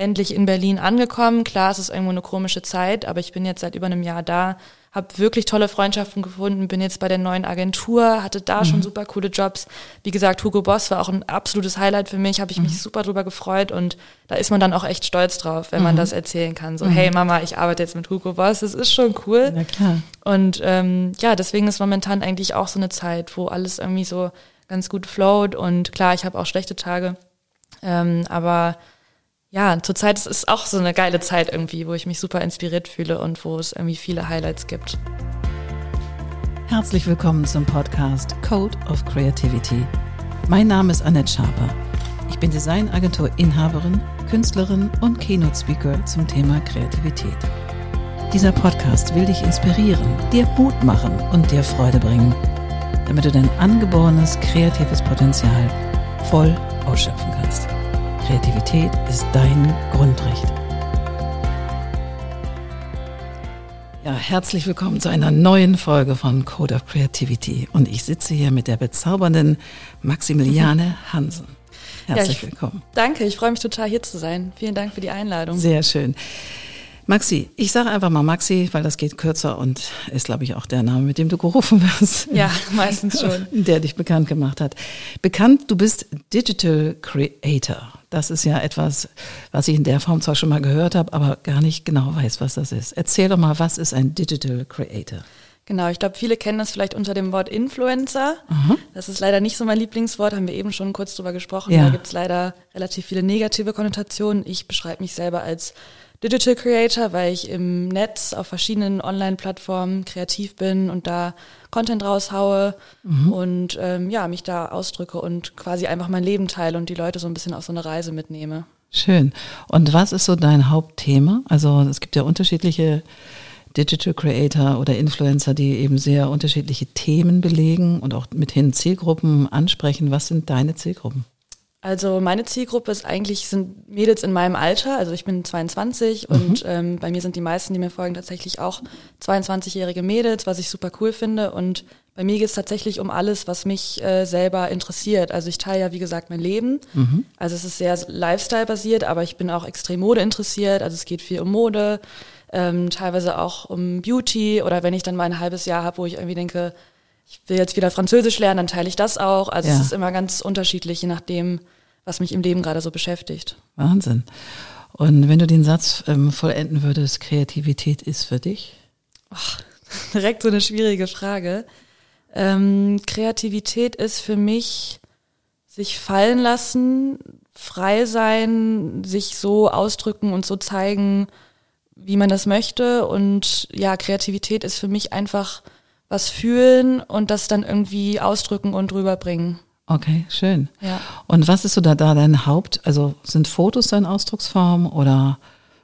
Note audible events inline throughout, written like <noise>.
endlich in Berlin angekommen. Klar, es ist irgendwo eine komische Zeit, aber ich bin jetzt seit über einem Jahr da, habe wirklich tolle Freundschaften gefunden, bin jetzt bei der neuen Agentur, hatte da mhm. schon super coole Jobs. Wie gesagt, Hugo Boss war auch ein absolutes Highlight für mich, habe ich mhm. mich super drüber gefreut und da ist man dann auch echt stolz drauf, wenn mhm. man das erzählen kann. So, mhm. hey Mama, ich arbeite jetzt mit Hugo Boss, das ist schon cool. Na klar. Und ähm, ja, deswegen ist momentan eigentlich auch so eine Zeit, wo alles irgendwie so ganz gut float und klar, ich habe auch schlechte Tage, ähm, aber ja, zurzeit ist es auch so eine geile Zeit irgendwie, wo ich mich super inspiriert fühle und wo es irgendwie viele Highlights gibt. Herzlich willkommen zum Podcast Code of Creativity. Mein Name ist Annette Schaper. Ich bin Designagentur-Inhaberin, Künstlerin und Keynote-Speaker zum Thema Kreativität. Dieser Podcast will dich inspirieren, dir Mut machen und dir Freude bringen, damit du dein angeborenes kreatives Potenzial voll ausschöpfen kannst. Kreativität ist dein Grundrecht. Ja, herzlich willkommen zu einer neuen Folge von Code of Creativity. Und ich sitze hier mit der bezaubernden Maximiliane Hansen. Herzlich ja, ich, willkommen. Danke, ich freue mich total hier zu sein. Vielen Dank für die Einladung. Sehr schön. Maxi, ich sage einfach mal Maxi, weil das geht kürzer und ist, glaube ich, auch der Name, mit dem du gerufen wirst. Ja, meistens schon. <laughs> Der dich bekannt gemacht hat. Bekannt, du bist Digital Creator. Das ist ja etwas, was ich in der Form zwar schon mal gehört habe, aber gar nicht genau weiß, was das ist. Erzähl doch mal, was ist ein Digital Creator? Genau, ich glaube, viele kennen das vielleicht unter dem Wort Influencer. Mhm. Das ist leider nicht so mein Lieblingswort, haben wir eben schon kurz drüber gesprochen. Ja. Da gibt es leider relativ viele negative Konnotationen. Ich beschreibe mich selber als Digital Creator, weil ich im Netz auf verschiedenen Online-Plattformen kreativ bin und da Content raushaue mhm. und ähm, ja, mich da ausdrücke und quasi einfach mein Leben teile und die Leute so ein bisschen auf so eine Reise mitnehme. Schön. Und was ist so dein Hauptthema? Also es gibt ja unterschiedliche Digital Creator oder Influencer, die eben sehr unterschiedliche Themen belegen und auch mithin Zielgruppen ansprechen. Was sind deine Zielgruppen? Also meine Zielgruppe ist eigentlich, sind Mädels in meinem Alter, also ich bin 22 mhm. und ähm, bei mir sind die meisten, die mir folgen, tatsächlich auch 22-jährige Mädels, was ich super cool finde. Und bei mir geht es tatsächlich um alles, was mich äh, selber interessiert. Also ich teile ja, wie gesagt, mein Leben. Mhm. Also es ist sehr Lifestyle-basiert, aber ich bin auch extrem Mode interessiert. Also es geht viel um Mode, ähm, teilweise auch um Beauty oder wenn ich dann mal ein halbes Jahr habe, wo ich irgendwie denke, ich will jetzt wieder Französisch lernen, dann teile ich das auch. Also ja. es ist immer ganz unterschiedlich, je nachdem, was mich im Leben gerade so beschäftigt. Wahnsinn. Und wenn du den Satz ähm, vollenden würdest, Kreativität ist für dich? Ach, <laughs> direkt so eine schwierige Frage. Ähm, Kreativität ist für mich sich fallen lassen, frei sein, sich so ausdrücken und so zeigen, wie man das möchte. Und ja, Kreativität ist für mich einfach was fühlen und das dann irgendwie ausdrücken und rüberbringen. Okay, schön. Ja. Und was ist so da, da dein Haupt, also sind Fotos deine Ausdrucksform oder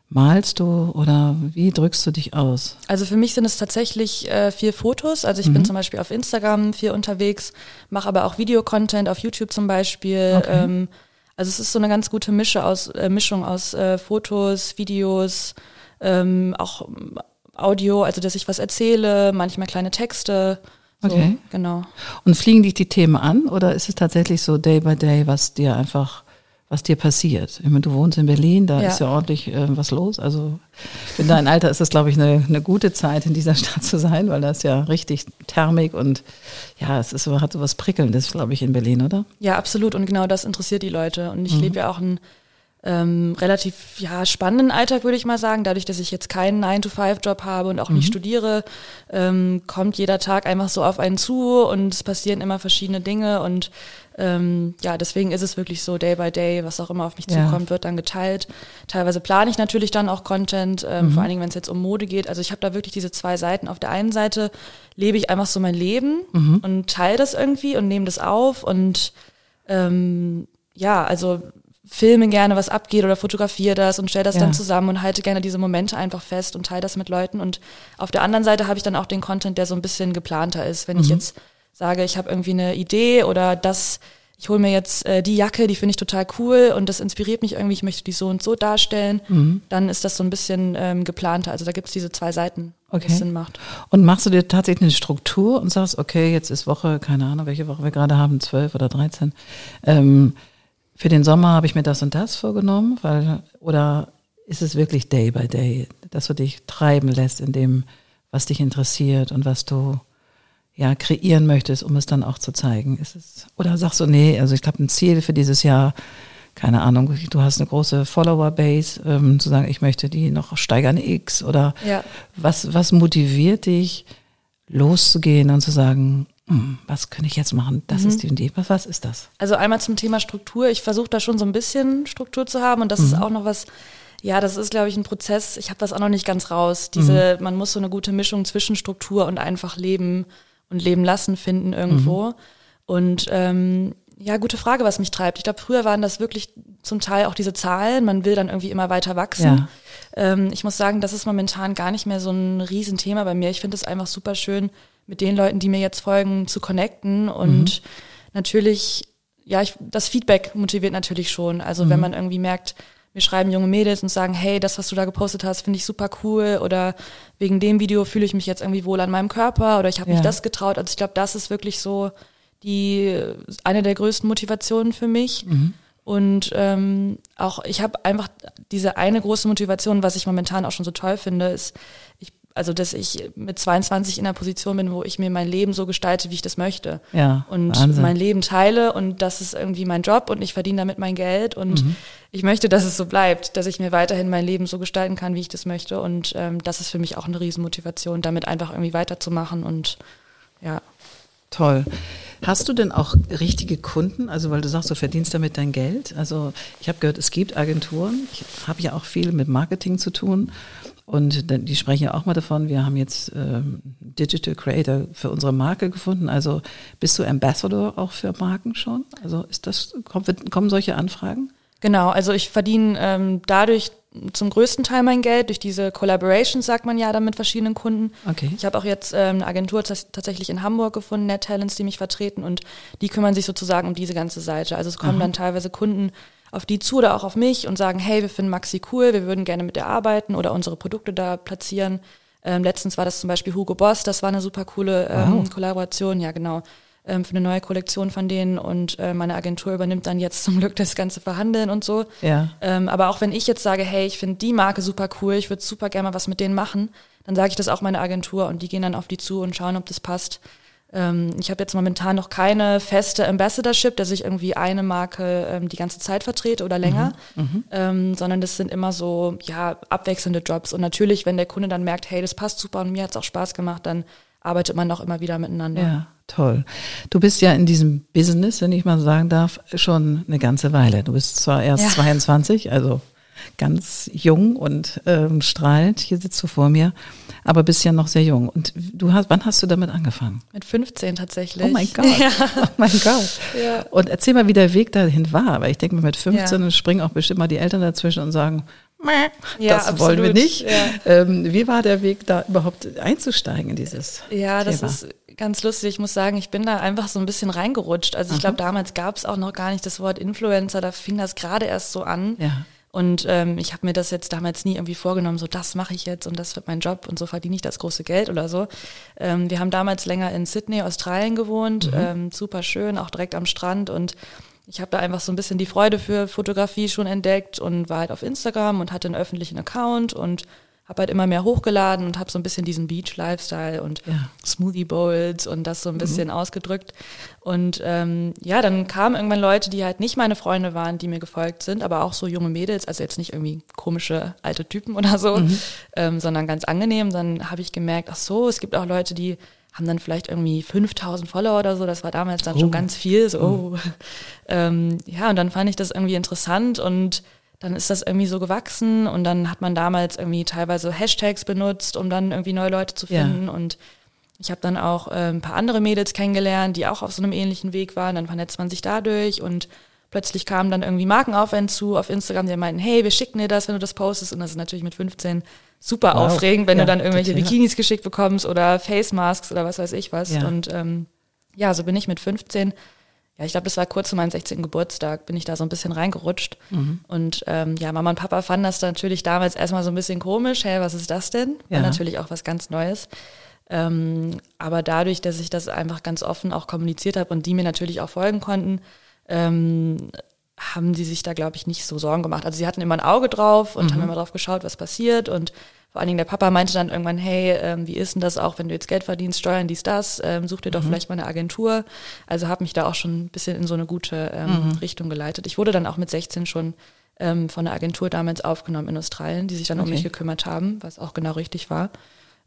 malst du oder wie drückst du dich aus? Also für mich sind es tatsächlich äh, vier Fotos. Also ich mhm. bin zum Beispiel auf Instagram viel unterwegs, mache aber auch Videocontent auf YouTube zum Beispiel. Okay. Ähm, also es ist so eine ganz gute Mische aus, äh, Mischung aus äh, Fotos, Videos, ähm, auch Audio, also dass ich was erzähle, manchmal kleine Texte. So, okay. Genau. Und fliegen dich die Themen an oder ist es tatsächlich so Day by Day, was dir einfach, was dir passiert? Ich meine, du wohnst in Berlin, da ja. ist ja ordentlich äh, was los. Also in deinem Alter ist es, glaube ich, eine, eine gute Zeit, in dieser <laughs> Stadt zu sein, weil da ist ja richtig Thermik und ja, es ist, hat so was Prickelndes, glaube ich, in Berlin, oder? Ja, absolut. Und genau das interessiert die Leute. Und ich mhm. lebe ja auch ein ähm, relativ ja, spannenden Alltag, würde ich mal sagen. Dadurch, dass ich jetzt keinen 9-to-5-Job habe und auch mhm. nicht studiere, ähm, kommt jeder Tag einfach so auf einen zu und es passieren immer verschiedene Dinge und ähm, ja, deswegen ist es wirklich so Day by Day, was auch immer auf mich ja. zukommt, wird dann geteilt. Teilweise plane ich natürlich dann auch Content, ähm, mhm. vor allen Dingen, wenn es jetzt um Mode geht. Also ich habe da wirklich diese zwei Seiten. Auf der einen Seite lebe ich einfach so mein Leben mhm. und teile das irgendwie und nehme das auf und ähm, ja, also filme gerne, was abgeht oder fotografiere das und stelle das ja. dann zusammen und halte gerne diese Momente einfach fest und teile das mit Leuten. Und auf der anderen Seite habe ich dann auch den Content, der so ein bisschen geplanter ist. Wenn mhm. ich jetzt sage, ich habe irgendwie eine Idee oder das, ich hole mir jetzt äh, die Jacke, die finde ich total cool und das inspiriert mich irgendwie, ich möchte die so und so darstellen, mhm. dann ist das so ein bisschen ähm, geplanter. Also da gibt es diese zwei Seiten, okay. Sinn macht. Und machst du dir tatsächlich eine Struktur und sagst, okay, jetzt ist Woche, keine Ahnung, welche Woche wir gerade haben, zwölf oder dreizehn. Ähm, für den Sommer habe ich mir das und das vorgenommen, weil, oder ist es wirklich Day by Day, dass du dich treiben lässt in dem, was dich interessiert und was du ja kreieren möchtest, um es dann auch zu zeigen? Ist es, oder sagst du, nee, also ich habe ein Ziel für dieses Jahr, keine Ahnung, du hast eine große Follower-Base, ähm, zu sagen, ich möchte die noch steigern X oder ja. was, was motiviert dich, loszugehen und zu sagen, was kann ich jetzt machen? Das mhm. ist die Idee. Was, was ist das? Also einmal zum Thema Struktur. Ich versuche da schon so ein bisschen Struktur zu haben und das mhm. ist auch noch was, ja, das ist, glaube ich, ein Prozess. Ich habe das auch noch nicht ganz raus. Diese, mhm. man muss so eine gute Mischung zwischen Struktur und einfach leben und leben lassen finden irgendwo. Mhm. Und ähm, ja, gute Frage, was mich treibt. Ich glaube, früher waren das wirklich zum Teil auch diese Zahlen. Man will dann irgendwie immer weiter wachsen. Ja. Ähm, ich muss sagen, das ist momentan gar nicht mehr so ein Riesenthema bei mir. Ich finde es einfach super schön, mit den Leuten, die mir jetzt folgen, zu connecten. Und mhm. natürlich, ja, ich, das Feedback motiviert natürlich schon. Also mhm. wenn man irgendwie merkt, mir schreiben junge Mädels und sagen, hey, das, was du da gepostet hast, finde ich super cool oder wegen dem Video fühle ich mich jetzt irgendwie wohl an meinem Körper oder ich habe ja. mich das getraut. Also ich glaube, das ist wirklich so die eine der größten Motivationen für mich. Mhm. Und ähm, auch ich habe einfach diese eine große Motivation, was ich momentan auch schon so toll finde, ist, ich, also dass ich mit 22 in einer Position bin, wo ich mir mein Leben so gestalte, wie ich das möchte. Ja, und Wahnsinn. mein Leben teile und das ist irgendwie mein Job und ich verdiene damit mein Geld und mhm. ich möchte, dass es so bleibt, dass ich mir weiterhin mein Leben so gestalten kann, wie ich das möchte. Und ähm, das ist für mich auch eine Riesenmotivation, damit einfach irgendwie weiterzumachen und ja. Toll. Hast du denn auch richtige Kunden? Also, weil du sagst, du verdienst damit dein Geld. Also, ich habe gehört, es gibt Agenturen. Ich habe ja auch viel mit Marketing zu tun. Und die sprechen ja auch mal davon, wir haben jetzt ähm, Digital Creator für unsere Marke gefunden. Also bist du Ambassador auch für Marken schon? Also ist das, kommt, kommen solche Anfragen? Genau, also ich verdiene ähm, dadurch zum größten Teil mein Geld durch diese Collaborations, sagt man ja, dann mit verschiedenen Kunden. Okay. Ich habe auch jetzt ähm, eine Agentur tatsächlich in Hamburg gefunden, Net Talents, die mich vertreten und die kümmern sich sozusagen um diese ganze Seite. Also es kommen Aha. dann teilweise Kunden auf die zu oder auch auf mich und sagen, hey, wir finden Maxi cool, wir würden gerne mit ihr arbeiten oder unsere Produkte da platzieren. Ähm, letztens war das zum Beispiel Hugo Boss, das war eine super coole ähm, wow. Kollaboration, ja genau ähm, für eine neue Kollektion von denen und äh, meine Agentur übernimmt dann jetzt <laughs> zum Glück das ganze Verhandeln und so. Ja. Ähm, aber auch wenn ich jetzt sage, hey, ich finde die Marke super cool, ich würde super gerne mal was mit denen machen, dann sage ich das auch meiner Agentur und die gehen dann auf die zu und schauen, ob das passt. Ähm, ich habe jetzt momentan noch keine feste Ambassadorship, dass ich irgendwie eine Marke ähm, die ganze Zeit vertrete oder länger, mhm. mhm. ähm, sondern das sind immer so ja abwechselnde Jobs. Und natürlich, wenn der Kunde dann merkt, hey, das passt super und mir hat es auch Spaß gemacht, dann arbeitet man auch immer wieder miteinander. Ja. Toll. Du bist ja in diesem Business, wenn ich mal sagen darf, schon eine ganze Weile. Du bist zwar erst ja. 22, also ganz jung und ähm, strahlend. Hier sitzt du vor mir, aber bist ja noch sehr jung. Und du hast, wann hast du damit angefangen? Mit 15 tatsächlich. Oh mein <laughs> Gott. Ja. Oh mein Gott. Ja. Und erzähl mal, wie der Weg dahin war. Weil ich denke, mit 15 ja. springen auch bestimmt mal die Eltern dazwischen und sagen, ja, das absolut. wollen wir nicht. Ähm, wie war der Weg, da überhaupt einzusteigen in dieses Ja, das Thema? ist ganz lustig. Ich muss sagen, ich bin da einfach so ein bisschen reingerutscht. Also ich glaube, damals gab es auch noch gar nicht das Wort Influencer. Da fing das gerade erst so an. Ja. Und ähm, ich habe mir das jetzt damals nie irgendwie vorgenommen, so das mache ich jetzt und das wird mein Job und so verdiene ich das große Geld oder so. Ähm, wir haben damals länger in Sydney, Australien gewohnt, mhm. ähm, super schön, auch direkt am Strand und ich habe da einfach so ein bisschen die Freude für Fotografie schon entdeckt und war halt auf Instagram und hatte einen öffentlichen Account und habe halt immer mehr hochgeladen und habe so ein bisschen diesen Beach-Lifestyle und ja. Smoothie Bowls und das so ein bisschen mhm. ausgedrückt. Und ähm, ja, dann kamen irgendwann Leute, die halt nicht meine Freunde waren, die mir gefolgt sind, aber auch so junge Mädels, also jetzt nicht irgendwie komische alte Typen oder so, mhm. ähm, sondern ganz angenehm. Dann habe ich gemerkt, ach so, es gibt auch Leute, die haben dann vielleicht irgendwie 5000 Follower oder so. Das war damals dann oh. schon ganz viel. So, oh. Mhm. <laughs> ähm, ja, und dann fand ich das irgendwie interessant und dann ist das irgendwie so gewachsen und dann hat man damals irgendwie teilweise Hashtags benutzt, um dann irgendwie neue Leute zu finden ja. und ich habe dann auch äh, ein paar andere Mädels kennengelernt, die auch auf so einem ähnlichen Weg waren. Dann vernetzt man sich dadurch und plötzlich kamen dann irgendwie Marken auf einen zu auf Instagram, die meinten, hey, wir schicken dir das, wenn du das postest. Und das ist natürlich mit 15 super wow. aufregend, wenn ja, du dann irgendwelche total. Bikinis geschickt bekommst oder Face Masks oder was weiß ich was. Ja. Und ähm, ja, so bin ich mit 15. Ja, ich glaube, das war kurz zu meinem 16. Geburtstag, bin ich da so ein bisschen reingerutscht. Mhm. Und ähm, ja, Mama und Papa fanden das natürlich damals erstmal so ein bisschen komisch. Hey, was ist das denn? War natürlich auch was ganz Neues. Ähm, aber dadurch, dass ich das einfach ganz offen auch kommuniziert habe und die mir natürlich auch folgen konnten, ähm, haben die sich da, glaube ich, nicht so Sorgen gemacht. Also sie hatten immer ein Auge drauf und mhm. haben immer drauf geschaut, was passiert. Und vor allen Dingen der Papa meinte dann irgendwann, hey, ähm, wie ist denn das auch, wenn du jetzt Geld verdienst, Steuern, dies, das, ähm, such dir doch mhm. vielleicht mal eine Agentur. Also habe mich da auch schon ein bisschen in so eine gute ähm, mhm. Richtung geleitet. Ich wurde dann auch mit 16 schon ähm, von der Agentur damals aufgenommen in Australien, die sich dann okay. um mich gekümmert haben, was auch genau richtig war.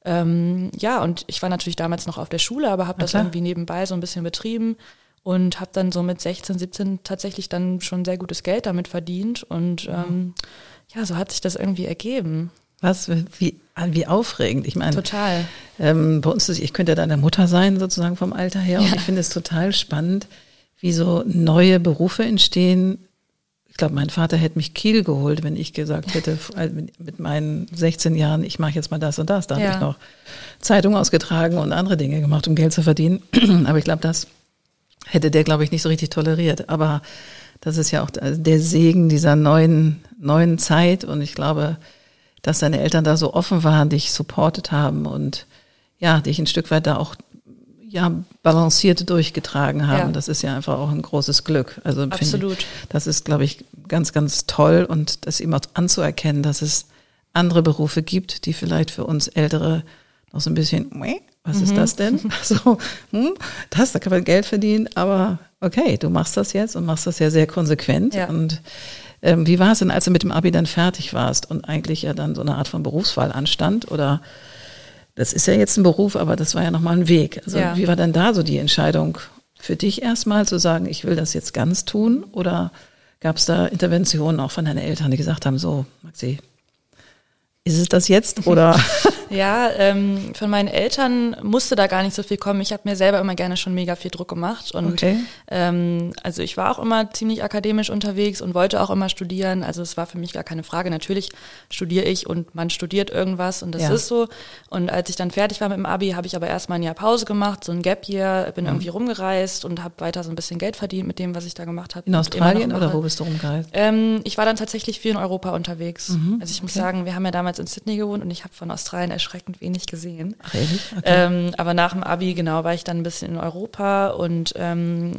Ähm, ja, und ich war natürlich damals noch auf der Schule, aber habe das irgendwie nebenbei so ein bisschen betrieben und habe dann so mit 16, 17 tatsächlich dann schon sehr gutes Geld damit verdient und ähm, ja, so hat sich das irgendwie ergeben. Was, wie, wie aufregend. Ich meine, total. Ähm, bei uns ist, ich könnte ja deine Mutter sein, sozusagen vom Alter her. Ja. Und ich finde es total spannend, wie so neue Berufe entstehen, glaube, mein Vater hätte mich Kiel geholt, wenn ich gesagt hätte, mit meinen 16 Jahren, ich mache jetzt mal das und das. Da ja. habe ich noch Zeitung ausgetragen und andere Dinge gemacht, um Geld zu verdienen. <clears throat> Aber ich glaube, das hätte der, glaube ich, nicht so richtig toleriert. Aber das ist ja auch der Segen dieser neuen, neuen Zeit. Und ich glaube, dass deine Eltern da so offen waren, dich supportet haben und ja, dich ein Stück weit da auch ja, balanciert durchgetragen haben. Ja. Das ist ja einfach auch ein großes Glück. Also Absolut. Ich, das ist, glaube ich, ganz, ganz toll und das auch anzuerkennen, dass es andere Berufe gibt, die vielleicht für uns Ältere noch so ein bisschen, was mhm. ist das denn? <laughs> So, hm, das, da kann man Geld verdienen, aber okay, du machst das jetzt und machst das ja sehr konsequent. Ja. Und ähm, wie war es denn, als du mit dem Abi dann fertig warst und eigentlich ja dann so eine Art von Berufswahl anstand? Oder das ist ja jetzt ein Beruf, aber das war ja nochmal ein Weg. Also ja. wie war denn da so die Entscheidung für dich erstmal zu sagen, ich will das jetzt ganz tun? Oder gab es da Interventionen auch von deinen Eltern, die gesagt haben, so, Maxi, ist es das jetzt oder? <laughs> ja, ähm, von meinen Eltern musste da gar nicht so viel kommen. Ich habe mir selber immer gerne schon mega viel Druck gemacht und okay. ähm, also ich war auch immer ziemlich akademisch unterwegs und wollte auch immer studieren. Also es war für mich gar keine Frage. Natürlich studiere ich und man studiert irgendwas und das ja. ist so. Und als ich dann fertig war mit dem Abi, habe ich aber erstmal ein Jahr Pause gemacht, so ein Gap Year, bin mhm. irgendwie rumgereist und habe weiter so ein bisschen Geld verdient mit dem, was ich da gemacht habe. In Australien oder wo bist du rumgereist? Ähm, ich war dann tatsächlich viel in Europa unterwegs. Mhm. Also ich muss sagen, wir haben ja damals in Sydney gewohnt und ich habe von Australien erschreckend wenig gesehen. Ach, ehrlich? Okay. Ähm, aber nach dem Abi, genau, war ich dann ein bisschen in Europa und ähm,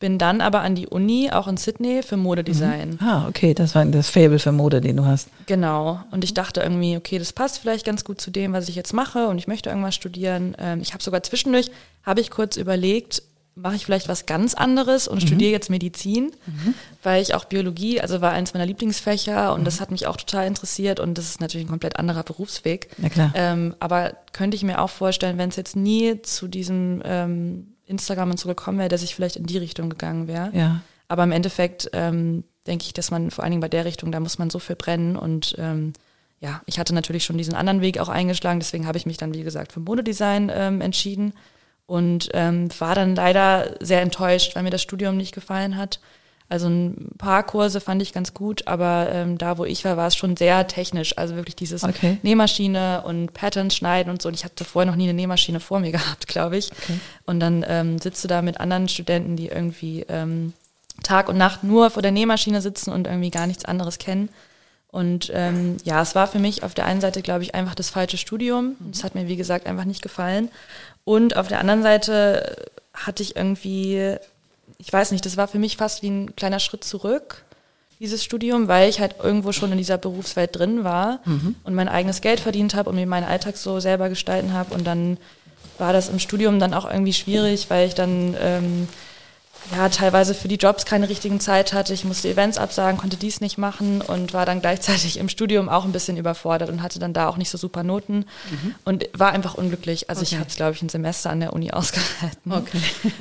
bin dann aber an die Uni, auch in Sydney, für Modedesign. Mhm. Ah, okay, das war das Fable für Mode, den du hast. Genau. Und ich dachte irgendwie, okay, das passt vielleicht ganz gut zu dem, was ich jetzt mache und ich möchte irgendwas studieren. Ähm, ich habe sogar zwischendurch, habe ich kurz überlegt, mache ich vielleicht was ganz anderes und mhm. studiere jetzt Medizin, mhm. weil ich auch Biologie, also war eins meiner Lieblingsfächer und mhm. das hat mich auch total interessiert und das ist natürlich ein komplett anderer Berufsweg. Ja, klar. Ähm, aber könnte ich mir auch vorstellen, wenn es jetzt nie zu diesem ähm, Instagram und so gekommen wäre, dass ich vielleicht in die Richtung gegangen wäre. Ja. Aber im Endeffekt ähm, denke ich, dass man vor allen Dingen bei der Richtung, da muss man so viel brennen und ähm, ja, ich hatte natürlich schon diesen anderen Weg auch eingeschlagen, deswegen habe ich mich dann, wie gesagt, für Modedesign ähm, entschieden und ähm, war dann leider sehr enttäuscht, weil mir das Studium nicht gefallen hat. Also ein paar Kurse fand ich ganz gut, aber ähm, da, wo ich war, war es schon sehr technisch. Also wirklich dieses okay. Nähmaschine und Patterns schneiden und so. Und ich hatte vorher noch nie eine Nähmaschine vor mir <laughs> gehabt, glaube ich. Okay. Und dann ähm, sitzt du da mit anderen Studenten, die irgendwie ähm, Tag und Nacht nur vor der Nähmaschine sitzen und irgendwie gar nichts anderes kennen. Und ähm, ja, es war für mich auf der einen Seite, glaube ich, einfach das falsche Studium. Es hat mir, wie gesagt, einfach nicht gefallen. Und auf der anderen Seite hatte ich irgendwie, ich weiß nicht, das war für mich fast wie ein kleiner Schritt zurück, dieses Studium, weil ich halt irgendwo schon in dieser Berufswelt drin war mhm. und mein eigenes Geld verdient habe und mir meinen Alltag so selber gestalten habe. Und dann war das im Studium dann auch irgendwie schwierig, weil ich dann ähm, ja, teilweise für die Jobs keine richtigen Zeit hatte. Ich musste Events absagen, konnte dies nicht machen und war dann gleichzeitig im Studium auch ein bisschen überfordert und hatte dann da auch nicht so super Noten mhm. und war einfach unglücklich. Also okay. ich habe es, glaube ich, ein Semester an der Uni <laughs> ausgehalten. Okay.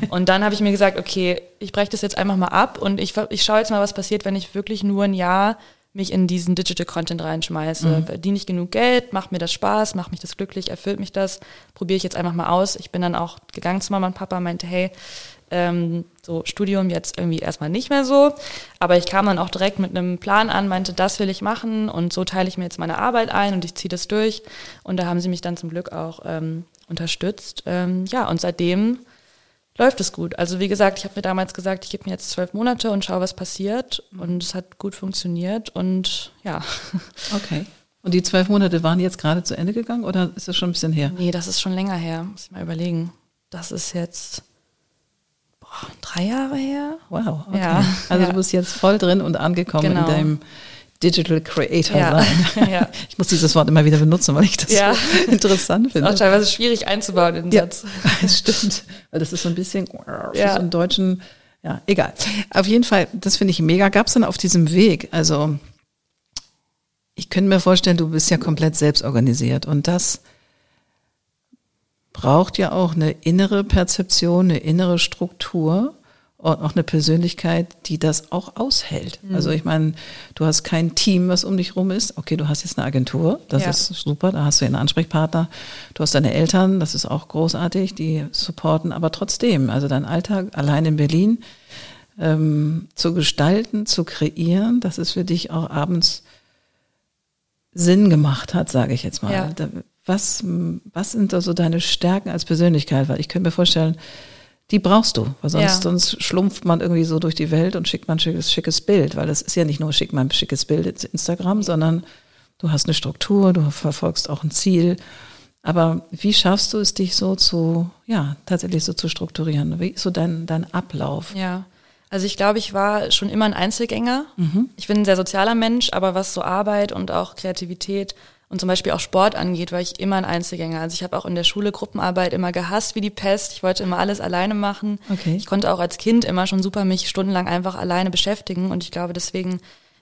Und dann habe ich mir gesagt, okay, ich breche das jetzt einfach mal ab und ich, ich schaue jetzt mal, was passiert, wenn ich wirklich nur ein Jahr mich in diesen Digital Content reinschmeiße. Mhm. Verdiene ich genug Geld, macht mir das Spaß, macht mich das glücklich, erfüllt mich das, probiere ich jetzt einfach mal aus. Ich bin dann auch gegangen zu Mama und Papa, meinte, hey, ähm, so Studium jetzt irgendwie erstmal nicht mehr so. Aber ich kam dann auch direkt mit einem Plan an, meinte, das will ich machen und so teile ich mir jetzt meine Arbeit ein und ich ziehe das durch. Und da haben sie mich dann zum Glück auch ähm, unterstützt. Ähm, ja, und seitdem läuft es gut. Also wie gesagt, ich habe mir damals gesagt, ich gebe mir jetzt zwölf Monate und schaue, was passiert. Und es hat gut funktioniert und ja. <laughs> Okay. Und die zwölf Monate waren jetzt gerade zu Ende gegangen oder ist das schon ein bisschen her? Nee, das ist schon länger her, muss ich mal überlegen. Das ist jetzt drei Jahre her. Wow, okay. Ja, also ja. du bist jetzt voll drin und angekommen genau. in deinem Digital Creator ja. sein. <laughs> Ja. Ich muss dieses Wort immer wieder benutzen, weil ich das ja. so <laughs> interessant finde. Ist auch teilweise schwierig einzubauen in den ja, Satz. <laughs> Das stimmt, weil das ist so ein bisschen ja. so einen deutschen, ja, egal. Auf jeden Fall, das finde ich mega. Gab es dann auf diesem Weg, also ich könnte mir vorstellen, du bist ja komplett selbst organisiert und das braucht ja auch eine innere Perzeption, eine innere Struktur und auch eine Persönlichkeit, die das auch aushält. Mhm. Also ich meine, du hast kein Team, was um dich rum ist. Okay, du hast jetzt eine Agentur, das ja. ist super, da hast du einen Ansprechpartner. Du hast deine Eltern, das ist auch großartig, die supporten, aber trotzdem, also dein Alltag allein in Berlin ähm, zu gestalten, zu kreieren, dass es für dich auch abends Sinn gemacht hat, sage ich jetzt mal. Ja. Was, was sind da so deine Stärken als Persönlichkeit? Weil ich könnte mir vorstellen, die brauchst du, weil sonst, ja. sonst schlumpft man irgendwie so durch die Welt und schickt man ein schickes, schickes Bild, weil das ist ja nicht nur schick man ein schickes Bild ins Instagram, sondern du hast eine Struktur, du verfolgst auch ein Ziel. Aber wie schaffst du es, dich so zu, ja, tatsächlich so zu strukturieren? Wie ist so dein, dein Ablauf? Ja. Also ich glaube, ich war schon immer ein Einzelgänger. Mhm. Ich bin ein sehr sozialer Mensch, aber was so Arbeit und auch Kreativität und zum Beispiel auch Sport angeht, war ich immer ein Einzelgänger. Also ich habe auch in der Schule Gruppenarbeit immer gehasst wie die Pest. Ich wollte immer alles alleine machen. Okay. Ich konnte auch als Kind immer schon super mich stundenlang einfach alleine beschäftigen. Und ich glaube, deswegen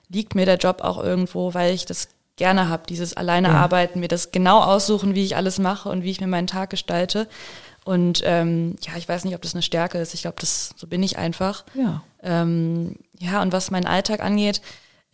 liegt mir der Job auch irgendwo, weil ich das gerne habe, dieses alleine ja. arbeiten, mir das genau aussuchen, wie ich alles mache und wie ich mir meinen Tag gestalte. Und ähm, ja, ich weiß nicht, ob das eine Stärke ist. Ich glaube, das so bin ich einfach. Ja. Ähm, ja, und was meinen Alltag angeht,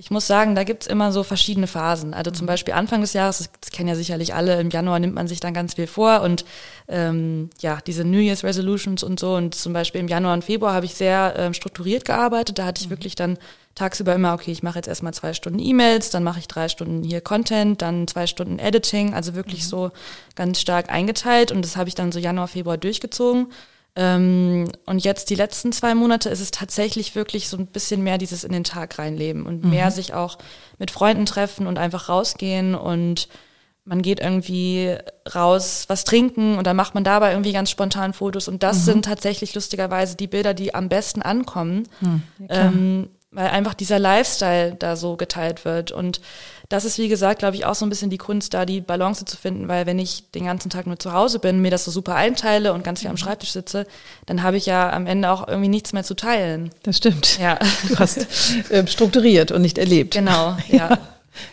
ich muss sagen, da gibt's immer so verschiedene Phasen. Also zum mhm. Beispiel Anfang des Jahres, das kennen ja sicherlich alle, im Januar nimmt man sich dann ganz viel vor und ähm, ja, diese New Year's Resolutions und so. Und zum Beispiel im Januar und Februar habe ich sehr ähm, strukturiert gearbeitet. Da hatte ich mhm. wirklich dann tagsüber immer, okay, ich mache jetzt erstmal zwei Stunden E-Mails, dann mache ich drei Stunden hier Content, dann zwei Stunden Editing, also wirklich mhm. so ganz stark eingeteilt. Und das habe ich dann so Januar, Februar durchgezogen. Ähm, und jetzt die letzten zwei Monate ist es tatsächlich wirklich so ein bisschen mehr dieses in den Tag reinleben und mhm. mehr sich auch mit Freunden treffen und einfach rausgehen und man geht irgendwie raus, was trinken und dann macht man dabei irgendwie ganz spontan Fotos und das mhm. sind tatsächlich lustigerweise die Bilder, die am besten ankommen, mhm, ähm, weil einfach dieser Lifestyle da so geteilt wird und das ist, wie gesagt, glaube ich, auch so ein bisschen die Kunst, da die Balance zu finden, weil wenn ich den ganzen Tag nur zu Hause bin, mir das so super einteile und ganz viel am mhm. Schreibtisch sitze, dann habe ich ja am Ende auch irgendwie nichts mehr zu teilen. Das stimmt. Ja. Du hast äh, strukturiert und nicht erlebt. Genau, <laughs> ja. ja.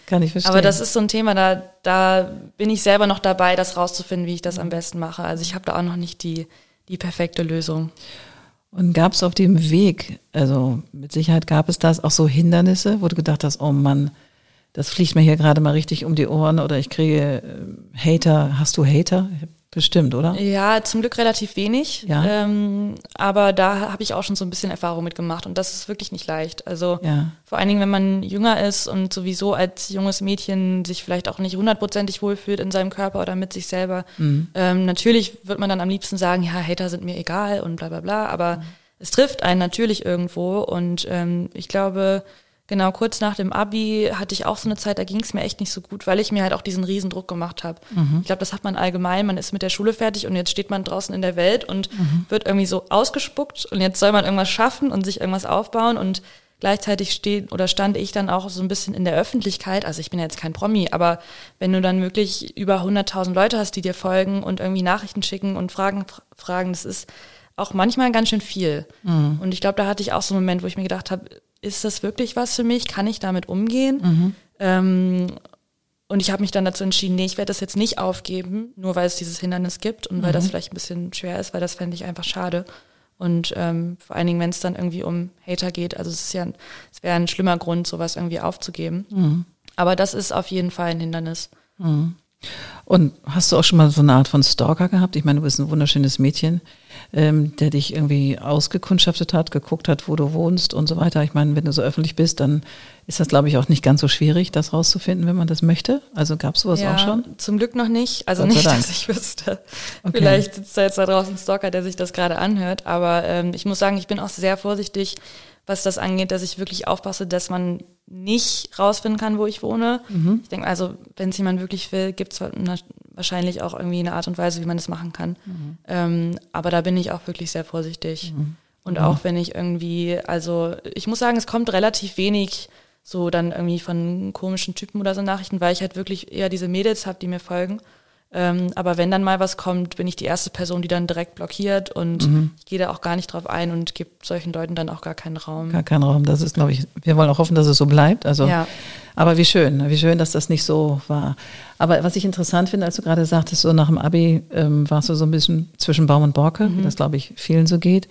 Kann ich verstehen. Aber das ist so ein Thema, da, da bin ich selber noch dabei, das rauszufinden, wie ich das am besten mache. Also ich habe da auch noch nicht die, die perfekte Lösung. Und gab es auf dem Weg, also mit Sicherheit gab es das auch so Hindernisse, wo du gedacht hast, oh Mann, das fliegt mir hier gerade mal richtig um die Ohren oder ich kriege äh, Hater. Hast du Hater? Bestimmt, oder? Ja, zum Glück relativ wenig. Ja. Ähm, aber da habe ich auch schon so ein bisschen Erfahrung mitgemacht und das ist wirklich nicht leicht. Also ja. vor allen Dingen, wenn man jünger ist und sowieso als junges Mädchen sich vielleicht auch nicht hundertprozentig wohlfühlt in seinem Körper oder mit sich selber. Mhm. Ähm, natürlich wird man dann am liebsten sagen, ja, Hater sind mir egal und bla bla bla, aber mhm. es trifft einen natürlich irgendwo und ähm, ich glaube, Genau, kurz nach dem Abi hatte ich auch so eine Zeit, da ging es mir echt nicht so gut, weil ich mir halt auch diesen Riesendruck gemacht habe. Mhm. Ich glaube, das hat man allgemein, man ist mit der Schule fertig und jetzt steht man draußen in der Welt und mhm. wird irgendwie so ausgespuckt und jetzt soll man irgendwas schaffen und sich irgendwas aufbauen und gleichzeitig steht oder stand ich dann auch so ein bisschen in der Öffentlichkeit. Also ich bin jetzt kein Promi, aber wenn du dann wirklich über 100.000 Leute hast, die dir folgen und irgendwie Nachrichten schicken und Fragen fragen, das ist auch manchmal ganz schön viel. Mhm. Und ich glaube, da hatte ich auch so einen Moment, wo ich mir gedacht habe, ist das wirklich was für mich? Kann ich damit umgehen? Mhm. Ähm, und ich habe mich dann dazu entschieden, nee, ich werde das jetzt nicht aufgeben, nur weil es dieses Hindernis gibt und mhm. weil das mhm. vielleicht ein bisschen schwer ist, weil das fände ich einfach schade. Und ähm, vor allen Dingen, wenn es dann irgendwie um Hater geht, also es ist ja, es wäre ein schlimmer Grund, sowas irgendwie aufzugeben. Mhm. Aber das ist auf jeden Fall ein Hindernis. Mhm. Und hast du auch schon mal so eine Art von Stalker gehabt? Ich meine, du bist ein wunderschönes Mädchen ähm, der dich irgendwie ausgekundschaftet hat, geguckt hat, wo du wohnst und so weiter. Ich meine, wenn du so öffentlich bist, dann ist das, glaube ich, auch nicht ganz so schwierig, das rauszufinden, wenn man das möchte. Also gab es sowas ja, auch schon? Zum Glück noch nicht. Also nicht, Dank. dass ich wüsste. Okay. Vielleicht sitzt da jetzt da draußen ein Stalker, der sich das gerade anhört. Aber ähm, ich muss sagen, ich bin auch sehr vorsichtig, was das angeht, dass ich wirklich aufpasse, dass man nicht rausfinden kann, wo ich wohne. Mhm. Ich denke also, wenn es jemand wirklich will, gibt es wahrscheinlich auch irgendwie eine Art und Weise, wie man das machen kann. Mhm. Ähm, aber da bin ich auch wirklich sehr vorsichtig. Mhm. Und mhm. auch wenn ich irgendwie, also ich muss sagen, es kommt relativ wenig so dann irgendwie von komischen Typen oder so Nachrichten, weil ich halt wirklich eher diese Mädels habe, die mir folgen. Ähm, aber wenn dann mal was kommt, bin ich die erste Person, die dann direkt blockiert und mhm. ich gehe da auch gar nicht drauf ein und gebe solchen Leuten dann auch gar keinen Raum. Gar keinen Raum. Das ist, glaube ich, wir wollen auch hoffen, dass es so bleibt. Also, ja. aber wie schön, wie schön, dass das nicht so war. Aber was ich interessant finde, als du gerade sagtest, so nach dem Abi ähm, warst du so ein bisschen zwischen Baum und Borke, mhm. das glaube ich vielen so geht.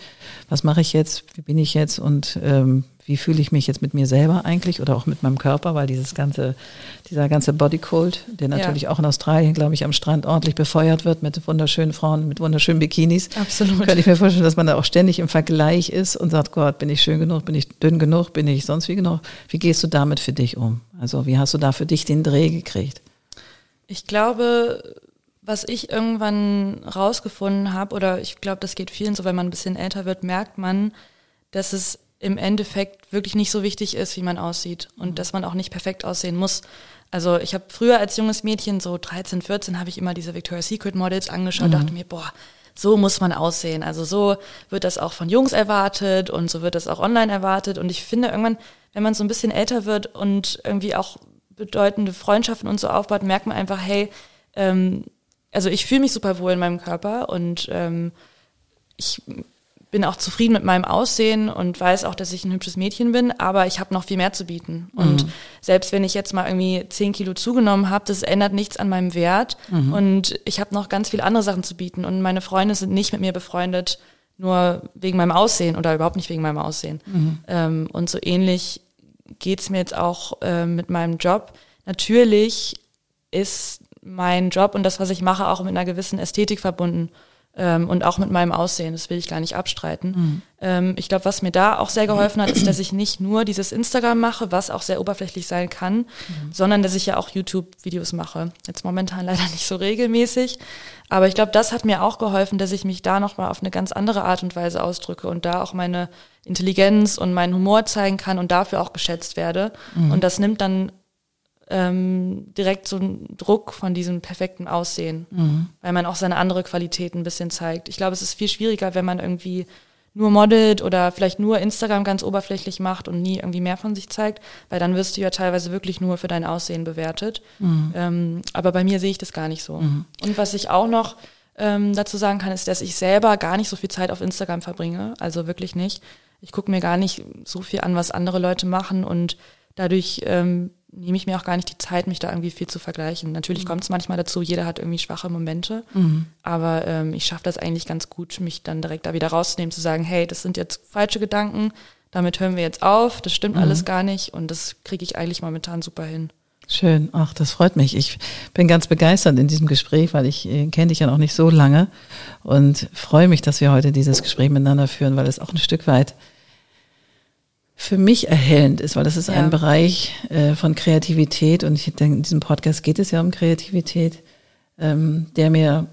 Was mache ich jetzt? Wie bin ich jetzt? Und ähm, wie fühle ich mich jetzt mit mir selber eigentlich oder auch mit meinem Körper, weil dieses ganze, dieser ganze Bodycold, der natürlich ja. auch in Australien, glaube ich, am Strand ordentlich befeuert wird mit wunderschönen Frauen, mit wunderschönen Bikinis. Absolut. Könnte ich mir vorstellen, dass man da auch ständig im Vergleich ist und sagt, Gott, bin ich schön genug, bin ich dünn genug, bin ich sonst wie genug? Wie gehst du damit für dich um? Also wie hast du da für dich den Dreh gekriegt? Ich glaube, was ich irgendwann rausgefunden habe, oder ich glaube, das geht vielen so, wenn man ein bisschen älter wird, merkt man, dass es im Endeffekt wirklich nicht so wichtig ist, wie man aussieht und mhm. dass man auch nicht perfekt aussehen muss. Also ich habe früher als junges Mädchen, so 13, 14, habe ich immer diese Victoria's Secret Models angeschaut, mhm. dachte mir, boah, so muss man aussehen. Also so wird das auch von Jungs erwartet und so wird das auch online erwartet. Und ich finde irgendwann, wenn man so ein bisschen älter wird und irgendwie auch bedeutende Freundschaften und so aufbaut, merkt man einfach, hey, ähm, also ich fühle mich super wohl in meinem Körper und ähm, ich bin auch zufrieden mit meinem Aussehen und weiß auch, dass ich ein hübsches Mädchen bin, aber ich habe noch viel mehr zu bieten. Mhm. Und selbst wenn ich jetzt mal irgendwie zehn Kilo zugenommen habe, das ändert nichts an meinem Wert. Mhm. Und ich habe noch ganz viele andere Sachen zu bieten. Und meine Freunde sind nicht mit mir befreundet, nur wegen meinem Aussehen oder überhaupt nicht wegen meinem Aussehen. Mhm. Ähm, und so ähnlich geht's mir jetzt auch äh, mit meinem Job. Natürlich ist mein Job und das, was ich mache, auch mit einer gewissen Ästhetik verbunden ähm, und auch mit meinem Aussehen, das will ich gar nicht abstreiten. Mhm. Ähm, ich glaube, was mir da auch sehr geholfen hat, ist, dass ich nicht nur dieses Instagram mache, was auch sehr oberflächlich sein kann, mhm. sondern dass ich ja auch YouTube-Videos mache. Jetzt momentan <laughs> leider nicht so regelmäßig, aber ich glaube, das hat mir auch geholfen, dass ich mich da nochmal auf eine ganz andere Art und Weise ausdrücke und da auch meine Intelligenz und meinen Humor zeigen kann und dafür auch geschätzt werde. Mhm. Und das nimmt dann ähm, direkt so einen Druck von diesem perfekten Aussehen, mhm. weil man auch seine andere Qualität ein bisschen zeigt. Ich glaube, es ist viel schwieriger, wenn man irgendwie nur modelt oder vielleicht nur Instagram ganz oberflächlich macht und nie irgendwie mehr von sich zeigt, weil dann wirst du ja teilweise wirklich nur für dein Aussehen bewertet. Mhm. Ähm, aber bei mir sehe ich das gar nicht so. Mhm. Und was ich auch noch ähm, dazu sagen kann, ist, dass ich selber gar nicht so viel Zeit auf Instagram verbringe. Also wirklich nicht. Ich gucke mir gar nicht so viel an, was andere Leute machen und dadurch ähm, nehme ich mir auch gar nicht die Zeit, mich da irgendwie viel zu vergleichen. Natürlich mhm. kommt es manchmal dazu, jeder hat irgendwie schwache Momente, mhm. aber ähm, ich schaffe das eigentlich ganz gut, mich dann direkt da wieder rauszunehmen, zu sagen, hey, das sind jetzt falsche Gedanken, damit hören wir jetzt auf, das stimmt mhm. alles gar nicht und das kriege ich eigentlich momentan super hin. Schön, ach, das freut mich. Ich bin ganz begeistert in diesem Gespräch, weil ich äh, kenne dich ja noch nicht so lange und freue mich, dass wir heute dieses Gespräch miteinander führen, weil es auch ein Stück weit für mich erhellend ist, weil das ist ja. ein Bereich äh, von Kreativität und ich denke, in diesem Podcast geht es ja um Kreativität, ähm, der mir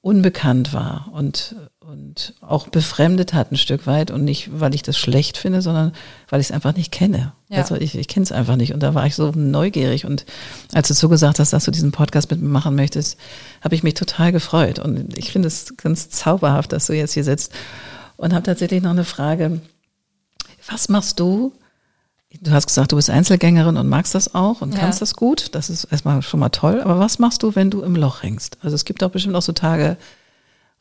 unbekannt war und, und auch befremdet hat ein Stück weit und nicht, weil ich das schlecht finde, sondern weil ich es einfach nicht kenne. Ja. Also ich, ich kenne es einfach nicht und da war ich so neugierig und als du zugesagt hast, dass du diesen Podcast mit mir machen möchtest, habe ich mich total gefreut und ich finde es ganz zauberhaft, dass du jetzt hier sitzt und habe tatsächlich noch eine Frage, was machst du? Du hast gesagt, du bist Einzelgängerin und magst das auch und ja. kannst das gut. Das ist erstmal schon mal toll. Aber was machst du, wenn du im Loch hängst? Also es gibt auch bestimmt auch so Tage,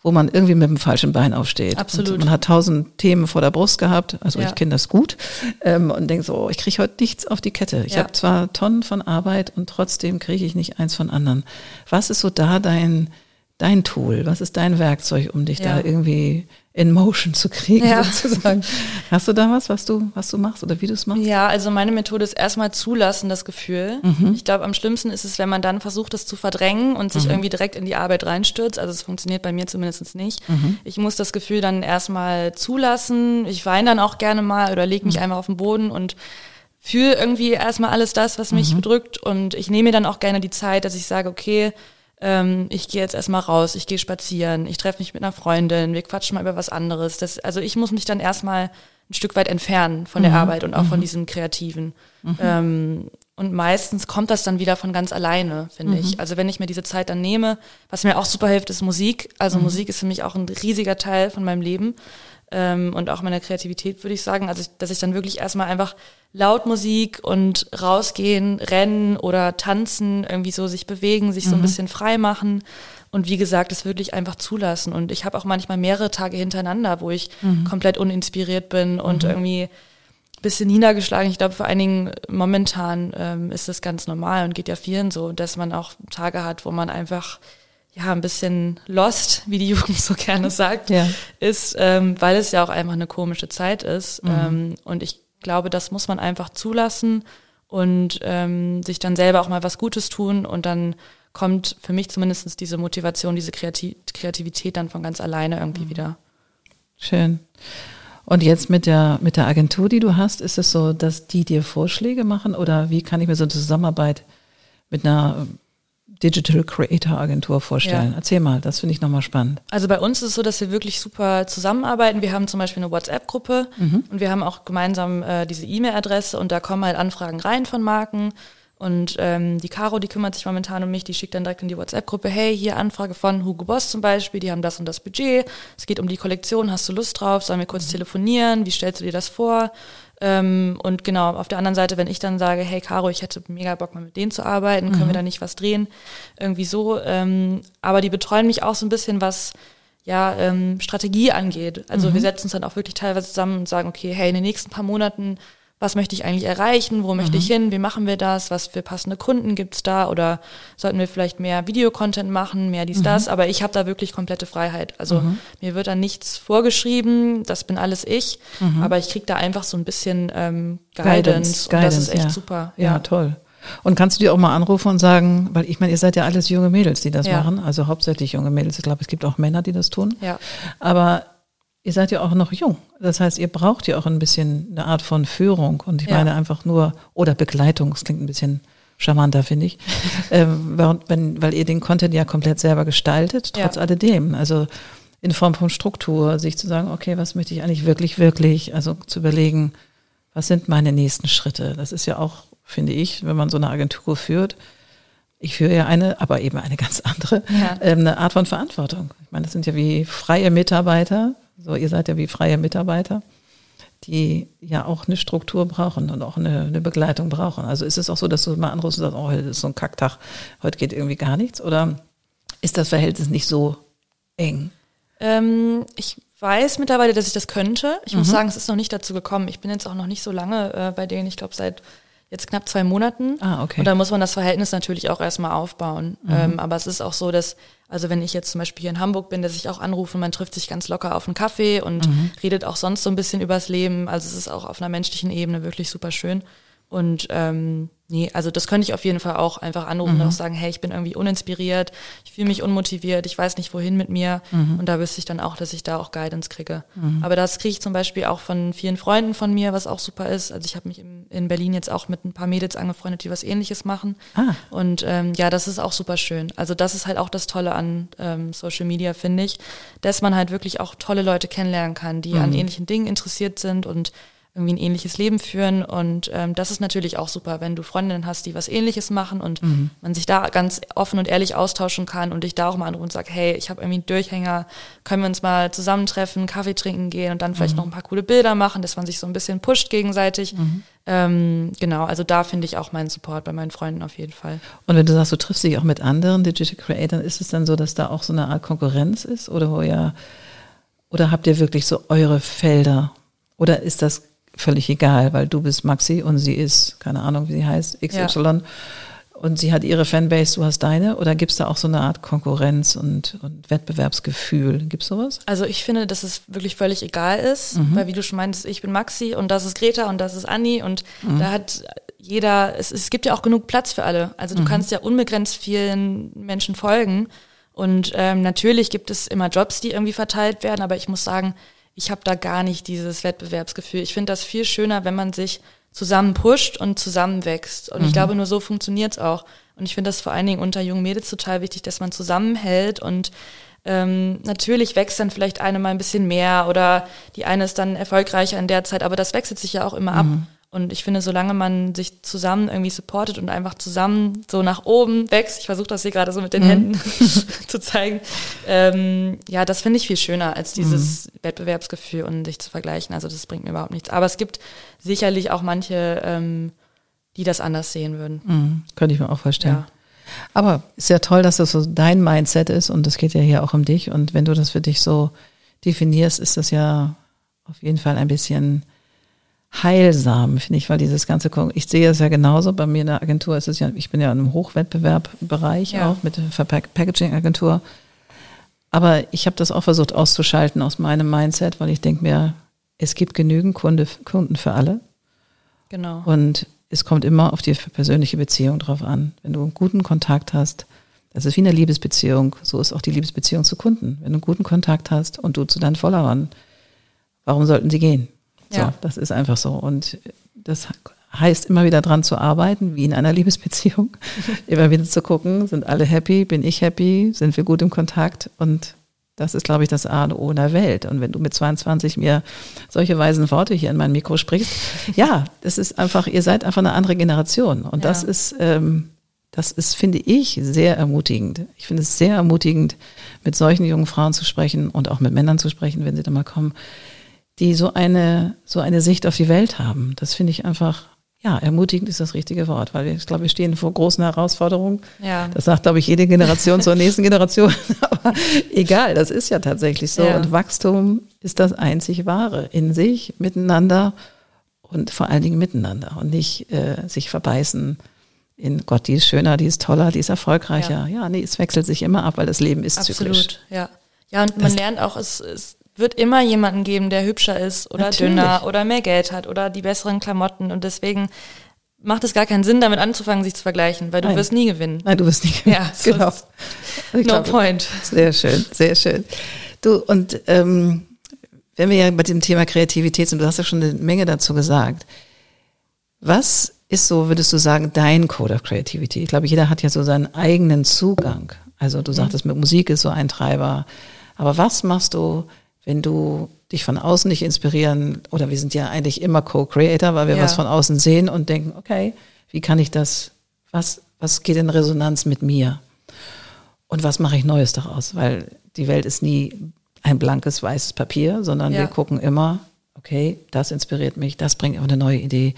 wo man irgendwie mit dem falschen Bein aufsteht. Absolut. Und man hat tausend Themen vor der Brust gehabt. Also ja. ich kenne das gut ähm, und denke so, oh, ich kriege heute nichts auf die Kette. Ich ja. habe zwar Tonnen von Arbeit und trotzdem kriege ich nicht eins von anderen. Was ist so da dein dein Tool? Was ist dein Werkzeug, um dich ja. da irgendwie in Motion zu kriegen, ja. sozusagen? Hast du da was, was du, was du machst oder wie du es machst? Ja, also meine Methode ist erstmal zulassen, das Gefühl. Mhm. Ich glaube, am schlimmsten ist es, wenn man dann versucht, das zu verdrängen und sich mhm. irgendwie direkt in die Arbeit reinstürzt. Also es funktioniert bei mir zumindest nicht. Mhm. Ich muss das Gefühl dann erstmal zulassen. Ich weine dann auch gerne mal oder lege mich mhm. einmal auf den Boden und fühle irgendwie erstmal alles das, was mich mhm. bedrückt. Und ich nehme mir dann auch gerne die Zeit, dass ich sage, okay, ähm, ich gehe jetzt erstmal raus, ich gehe spazieren, ich treffe mich mit einer Freundin, wir quatschen mal über was anderes. Das, also ich muss mich dann erstmal ein Stück weit entfernen von der mhm. Arbeit und auch mhm. von diesem Kreativen. Mhm. Ähm, Und meistens kommt das dann wieder von ganz alleine, finde mhm. ich. Also wenn ich mir diese Zeit dann nehme, was mir auch super hilft, ist Musik. Also mhm. Musik ist für mich auch ein riesiger Teil von meinem Leben ähm, und auch meiner Kreativität, würde ich sagen. Also dass ich dann wirklich erstmal einfach laut Musik und rausgehen, rennen oder tanzen, irgendwie so sich bewegen, sich mhm. so ein mhm. bisschen frei machen. Und wie gesagt, es wirklich einfach zulassen. Und ich habe auch manchmal mehrere Tage hintereinander, wo ich mhm. komplett uninspiriert bin und mhm. irgendwie bisschen niedergeschlagen. Ich glaube, vor allen Dingen momentan ähm, ist das ganz normal und geht ja vielen so, dass man auch Tage hat, wo man einfach ja ein bisschen lost, wie die <laughs> Jugend so gerne sagt, ja. ist, ähm, weil es ja auch einfach eine komische Zeit ist. Mhm. Ähm, und ich glaube, das muss man einfach zulassen und ähm, sich dann selber auch mal was Gutes tun und dann kommt für mich zumindest diese Motivation, diese Kreativität dann von ganz alleine irgendwie mhm. wieder. Schön. Und jetzt mit der, mit der Agentur, die du hast, ist es so, dass die dir Vorschläge machen oder wie kann ich mir so eine Zusammenarbeit mit einer Digital Creator Agentur vorstellen? Ja. Erzähl mal, das finde ich nochmal spannend. Also bei uns ist es so, dass wir wirklich super zusammenarbeiten. Wir haben zum Beispiel eine WhatsApp-Gruppe mhm. und wir haben auch gemeinsam äh, diese E-Mail-Adresse und da kommen halt Anfragen rein von Marken und ähm, die Caro, die kümmert sich momentan um mich, die schickt dann direkt in die WhatsApp-Gruppe, hey, hier Anfrage von Hugo Boss zum Beispiel, die haben das und das Budget, es geht um die Kollektion, hast du Lust drauf, sollen wir kurz mhm. telefonieren, wie stellst du dir das vor? Ähm, und genau, auf der anderen Seite, wenn ich dann sage, hey Caro, ich hätte mega Bock mal mit denen zu arbeiten, können wir mhm. da nicht was drehen? Irgendwie so. Ähm, aber die betreuen mich auch so ein bisschen, was ja, ähm, Strategie angeht. Also mhm. wir setzen uns dann auch wirklich teilweise zusammen und sagen, okay, hey, in den nächsten paar Monaten was möchte ich eigentlich erreichen, wo möchte mhm. ich hin, wie machen wir das, was für passende Kunden gibt's da oder sollten wir vielleicht mehr Videocontent machen, mehr dies, mhm. das, aber ich habe da wirklich komplette Freiheit. Also mhm. mir wird da nichts vorgeschrieben, das bin alles ich, mhm. aber ich krieg da einfach so ein bisschen ähm, Guidance, Guidance, und das ist echt ja. super. Ja. ja, toll. Und kannst du dir auch mal anrufen und sagen, weil ich meine, ihr seid ja alles junge Mädels, die das ja. machen, also hauptsächlich junge Mädels. Ich glaube, es gibt auch Männer, die das tun. Ja. Aber Ihr seid ja auch noch jung. Das heißt, ihr braucht ja auch ein bisschen eine Art von Führung. Und ich ja. meine einfach nur, oder Begleitung, das klingt ein bisschen charmanter, finde ich. <laughs> ähm, wenn, weil ihr den Content ja komplett selber gestaltet, trotz ja. alledem. Also in Form von Struktur, sich zu sagen, okay, was möchte ich eigentlich wirklich, wirklich, also zu überlegen, was sind meine nächsten Schritte? Das ist ja auch, finde ich, wenn man so eine Agentur führt, ich führe ja eine, aber eben eine ganz andere, ja. ähm, eine Art von Verantwortung. Ich meine, das sind ja wie freie Mitarbeiter, so, ihr seid ja wie freie Mitarbeiter, die ja auch eine Struktur brauchen und auch eine, eine Begleitung brauchen. Also ist es auch so, dass du mal anrufst und sagst, oh, heute ist so ein Kacktag, heute geht irgendwie gar nichts? Oder ist das Verhältnis nicht so eng? Ähm, ich weiß mittlerweile, dass ich das könnte. Ich mhm. muss sagen, es ist noch nicht dazu gekommen. Ich bin jetzt auch noch nicht so lange äh, bei denen. Ich glaube, seit jetzt knapp zwei Monaten. Ah, okay. Und da muss man das Verhältnis natürlich auch erstmal aufbauen. Mhm. Ähm, aber es ist auch so, dass, also wenn ich jetzt zum Beispiel hier in Hamburg bin, dass ich auch anrufe, man trifft sich ganz locker auf einen Kaffee und mhm. redet auch sonst so ein bisschen übers Leben. Also es ist auch auf einer menschlichen Ebene wirklich super schön. Und ähm, nee, also das könnte ich auf jeden Fall auch einfach anrufen mhm. und auch sagen, hey, ich bin irgendwie uninspiriert, ich fühle mich unmotiviert, ich weiß nicht, wohin mit mir. Mhm. Und da wüsste ich dann auch, dass ich da auch Guidance kriege. Mhm. Aber das kriege ich zum Beispiel auch von vielen Freunden von mir, was auch super ist. Also ich habe mich in, in Berlin jetzt auch mit ein paar Mädels angefreundet, die was ähnliches machen. Ah. Und ähm, ja, das ist auch super schön. Also das ist halt auch das Tolle an ähm, Social Media, finde ich, dass man halt wirklich auch tolle Leute kennenlernen kann, die an mhm. ähnlichen Dingen interessiert sind und irgendwie ein ähnliches Leben führen. Und ähm, das ist natürlich auch super, wenn du Freundinnen hast, die was ähnliches machen und mhm. man sich da ganz offen und ehrlich austauschen kann und dich da auch mal anrufen und sagt, hey, ich habe irgendwie einen Durchhänger, können wir uns mal zusammentreffen, Kaffee trinken gehen und dann vielleicht mhm. noch ein paar coole Bilder machen, dass man sich so ein bisschen pusht gegenseitig. Mhm. Ähm, genau, also da finde ich auch meinen Support bei meinen Freunden auf jeden Fall. Und wenn du sagst, du triffst dich auch mit anderen Digital Creators, ist es dann so, dass da auch so eine Art Konkurrenz ist oder wo ihr, oder habt ihr wirklich so eure Felder? Oder ist das völlig egal, weil du bist Maxi und sie ist, keine Ahnung, wie sie heißt, XY. Ja. Und sie hat ihre Fanbase, du hast deine? Oder gibt es da auch so eine Art Konkurrenz und, und Wettbewerbsgefühl? Gibt es sowas? Also ich finde, dass es wirklich völlig egal ist, mhm. weil wie du schon meintest, ich bin Maxi und das ist Greta und das ist Anni und mhm. da hat jeder, es, es gibt ja auch genug Platz für alle. Also du mhm. kannst ja unbegrenzt vielen Menschen folgen. Und ähm, natürlich gibt es immer Jobs, die irgendwie verteilt werden, aber ich muss sagen, ich habe da gar nicht dieses Wettbewerbsgefühl. Ich finde das viel schöner, wenn man sich zusammen pusht und zusammenwächst. Und mhm. ich glaube, nur so funktioniert's auch. Und ich finde das vor allen Dingen unter jungen Mädels total wichtig, dass man zusammenhält und ähm, natürlich wächst dann vielleicht eine mal ein bisschen mehr oder die eine ist dann erfolgreicher in der Zeit, aber das wechselt sich ja auch immer ab. Mhm. Und ich finde, solange man sich zusammen irgendwie supportet und einfach zusammen so nach oben wächst, ich versuche das hier gerade so mit den mhm. Händen <laughs> zu zeigen, ähm, ja, das finde ich viel schöner als dieses mhm. Wettbewerbsgefühl und sich zu vergleichen. Also das bringt mir überhaupt nichts. Aber es gibt sicherlich auch manche, ähm, die das anders sehen würden. Mhm. Könnte ich mir auch vorstellen. Ja. Aber ist ja toll, dass das so dein Mindset ist und es geht ja hier auch um dich. Und wenn du das für dich so definierst, ist das ja auf jeden Fall ein bisschen heilsam, finde ich, weil dieses ganze, ich sehe es ja genauso, bei mir in der Agentur ist es ja, ich bin ja in einem Hochwettbewerbbereich ja. auch mit der Packaging-Agentur. Aber ich habe das auch versucht auszuschalten aus meinem Mindset, weil ich denke mir, es gibt genügend Kunde, Kunden für alle. Genau. Und es kommt immer auf die persönliche Beziehung drauf an. Wenn du einen guten Kontakt hast, das ist wie eine Liebesbeziehung, so ist auch die Liebesbeziehung zu Kunden. Wenn du einen guten Kontakt hast und du zu deinen Followern, warum sollten sie gehen? So, ja. das ist einfach so. Und das heißt immer wieder dran zu arbeiten, wie in einer Liebesbeziehung. <laughs> immer wieder zu gucken, sind alle happy, bin ich happy, sind wir gut im Kontakt und das ist, glaube ich, das A und O in der Welt. Und wenn du mit 22 mir solche weisen Worte hier in mein Mikro sprichst, <laughs> ja, das ist einfach, ihr seid einfach eine andere Generation. Und ja. das ist, ähm, das ist, finde ich, sehr ermutigend. Ich finde es sehr ermutigend, mit solchen jungen Frauen zu sprechen und auch mit Männern zu sprechen, wenn sie da mal kommen, die so eine, so eine Sicht auf die Welt haben. Das finde ich einfach, ja, ermutigend ist das richtige Wort, weil ich glaube, wir stehen vor großen Herausforderungen. Ja. Das sagt, glaube ich, jede Generation zur <laughs> nächsten Generation. <laughs> Aber egal, das ist ja tatsächlich so. Ja. Und Wachstum ist das einzig Wahre in sich, miteinander und vor allen Dingen miteinander und nicht äh, sich verbeißen in Gott, die ist schöner, die ist toller, die ist erfolgreicher. Ja, ja nee, es wechselt sich immer ab, weil das Leben ist Absolut, zyklisch. Absolut, ja. Ja, und man das, lernt auch, es, es wird immer jemanden geben, der hübscher ist oder Natürlich. dünner oder mehr Geld hat oder die besseren Klamotten und deswegen macht es gar keinen Sinn, damit anzufangen, sich zu vergleichen, weil du Nein. wirst nie gewinnen. Nein, du wirst nie gewinnen. Ja, <laughs> so genau. no glaube, point. Sehr schön, sehr schön. Du, und ähm, wenn wir ja bei dem Thema Kreativität sind, du hast ja schon eine Menge dazu gesagt. Was ist so, würdest du sagen, dein Code of Creativity? Ich glaube, jeder hat ja so seinen eigenen Zugang. Also du mhm. sagtest, mit Musik ist so ein Treiber. Aber was machst du, wenn du dich von außen nicht inspirieren, oder wir sind ja eigentlich immer Co-Creator, weil wir ja. was von außen sehen und denken, okay, wie kann ich das, was, was geht in Resonanz mit mir? Und was mache ich Neues daraus? Weil die Welt ist nie ein blankes weißes Papier, sondern ja. wir gucken immer, okay, das inspiriert mich, das bringt eine neue Idee,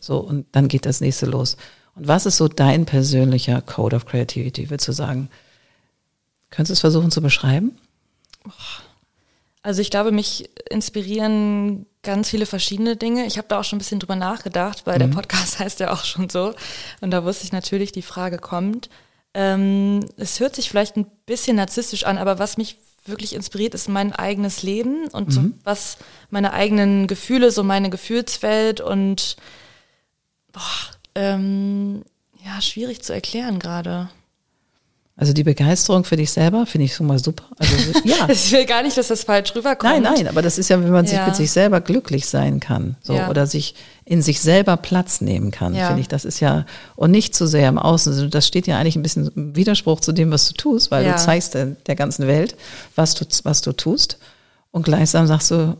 so, und dann geht das nächste los. Und was ist so dein persönlicher Code of Creativity, würdest du sagen? Könntest du es versuchen zu beschreiben? Oh also ich glaube, mich inspirieren ganz viele verschiedene Dinge. Ich habe da auch schon ein bisschen drüber nachgedacht, weil mhm. der Podcast <laughs> heißt ja auch schon so. Und da wusste ich natürlich, die Frage kommt. Ähm, es hört sich vielleicht ein bisschen narzisstisch an, aber was mich wirklich inspiriert, ist mein eigenes Leben und mhm. so, was meine eigenen Gefühle, so meine Gefühlswelt und boah, ähm, ja, schwierig zu erklären gerade. Also die Begeisterung für dich selber finde ich schon mal super. Also, ja. <laughs> ich will gar nicht, dass das falsch rüberkommt. Nein, nein, aber das ist ja, wenn man sich ja. mit sich selber glücklich sein kann, so ja. oder sich in sich selber Platz nehmen kann, ja. finde ich. Das ist ja und nicht zu sehr im Außen. Also das steht ja eigentlich ein bisschen im Widerspruch zu dem, was du tust, weil du zeigst der, der ganzen Welt, was du was du tust und gleichsam sagst du,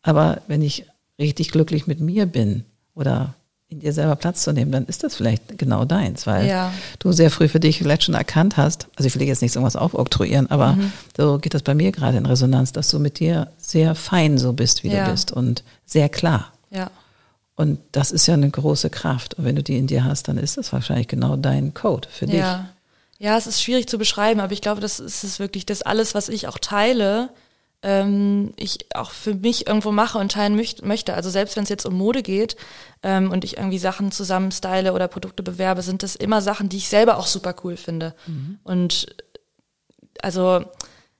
aber wenn ich richtig glücklich mit mir bin oder in dir selber Platz zu nehmen, dann ist das vielleicht genau deins, weil ja. du sehr früh für dich vielleicht schon erkannt hast, also ich will jetzt nicht irgendwas aufoktroyieren, aber mhm. so geht das bei mir gerade in Resonanz, dass du mit dir sehr fein so bist, wie ja. du bist und sehr klar. Ja. Und das ist ja eine große Kraft. Und wenn du die in dir hast, dann ist das wahrscheinlich genau dein Code für dich. Ja, ja es ist schwierig zu beschreiben, aber ich glaube, das ist es wirklich, das alles, was ich auch teile, ähm, ich auch für mich irgendwo mache und teilen möchte. Also selbst wenn es jetzt um Mode geht ähm, und ich irgendwie Sachen zusammen style oder Produkte bewerbe, sind das immer Sachen, die ich selber auch super cool finde. Mhm. Und also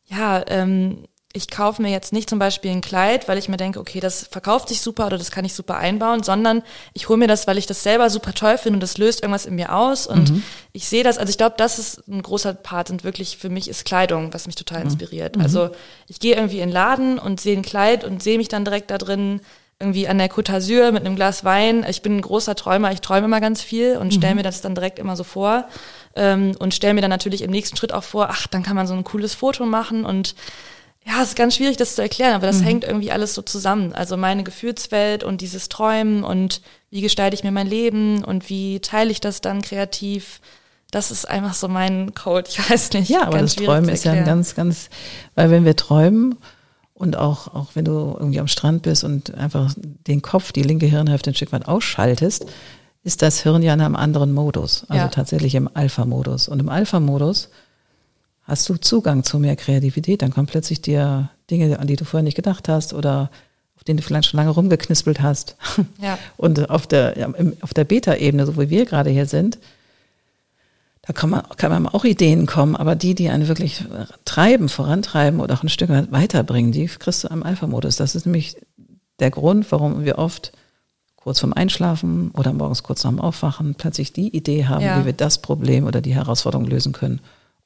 ja, ähm, ich kaufe mir jetzt nicht zum Beispiel ein Kleid, weil ich mir denke, okay, das verkauft sich super oder das kann ich super einbauen, sondern ich hole mir das, weil ich das selber super toll finde und das löst irgendwas in mir aus und mhm. ich sehe das, also ich glaube, das ist ein großer Part und wirklich für mich ist Kleidung, was mich total mhm. inspiriert. Mhm. Also ich gehe irgendwie in den Laden und sehe ein Kleid und sehe mich dann direkt da drin irgendwie an der Côte d'Azur mit einem Glas Wein. Ich bin ein großer Träumer, ich träume immer ganz viel und stelle mhm. mir das dann direkt immer so vor ähm, und stelle mir dann natürlich im nächsten Schritt auch vor, ach, dann kann man so ein cooles Foto machen und ja, es ist ganz schwierig, das zu erklären, aber das mhm. hängt irgendwie alles so zusammen. Also meine Gefühlswelt und dieses Träumen und wie gestalte ich mir mein Leben und wie teile ich das dann kreativ. Das ist einfach so mein Code. Ich weiß nicht. Ja, aber das Träumen ist ja ein ganz, ganz, weil wenn wir träumen und auch, auch wenn du irgendwie am Strand bist und einfach den Kopf, die linke Hirnhälfte ein Stück weit ausschaltest, ist das Hirn ja in einem anderen Modus, also ja. tatsächlich im Alpha-Modus. Und im Alpha-Modus hast du Zugang zu mehr Kreativität. Dann kommen plötzlich dir Dinge, an die du vorher nicht gedacht hast oder auf denen du vielleicht schon lange rumgeknispelt hast. <laughs> Ja. Und auf der, auf der Beta-Ebene, so wie wir gerade hier sind, da kann man, kann man auch Ideen kommen, aber die, die einen wirklich treiben, vorantreiben oder auch ein Stück weit weiterbringen, die kriegst du im Alpha-Modus. Das ist nämlich der Grund, warum wir oft kurz vorm Einschlafen oder morgens kurz nach dem Aufwachen plötzlich die Idee haben, ja. wie wir das Problem oder die Herausforderung lösen können.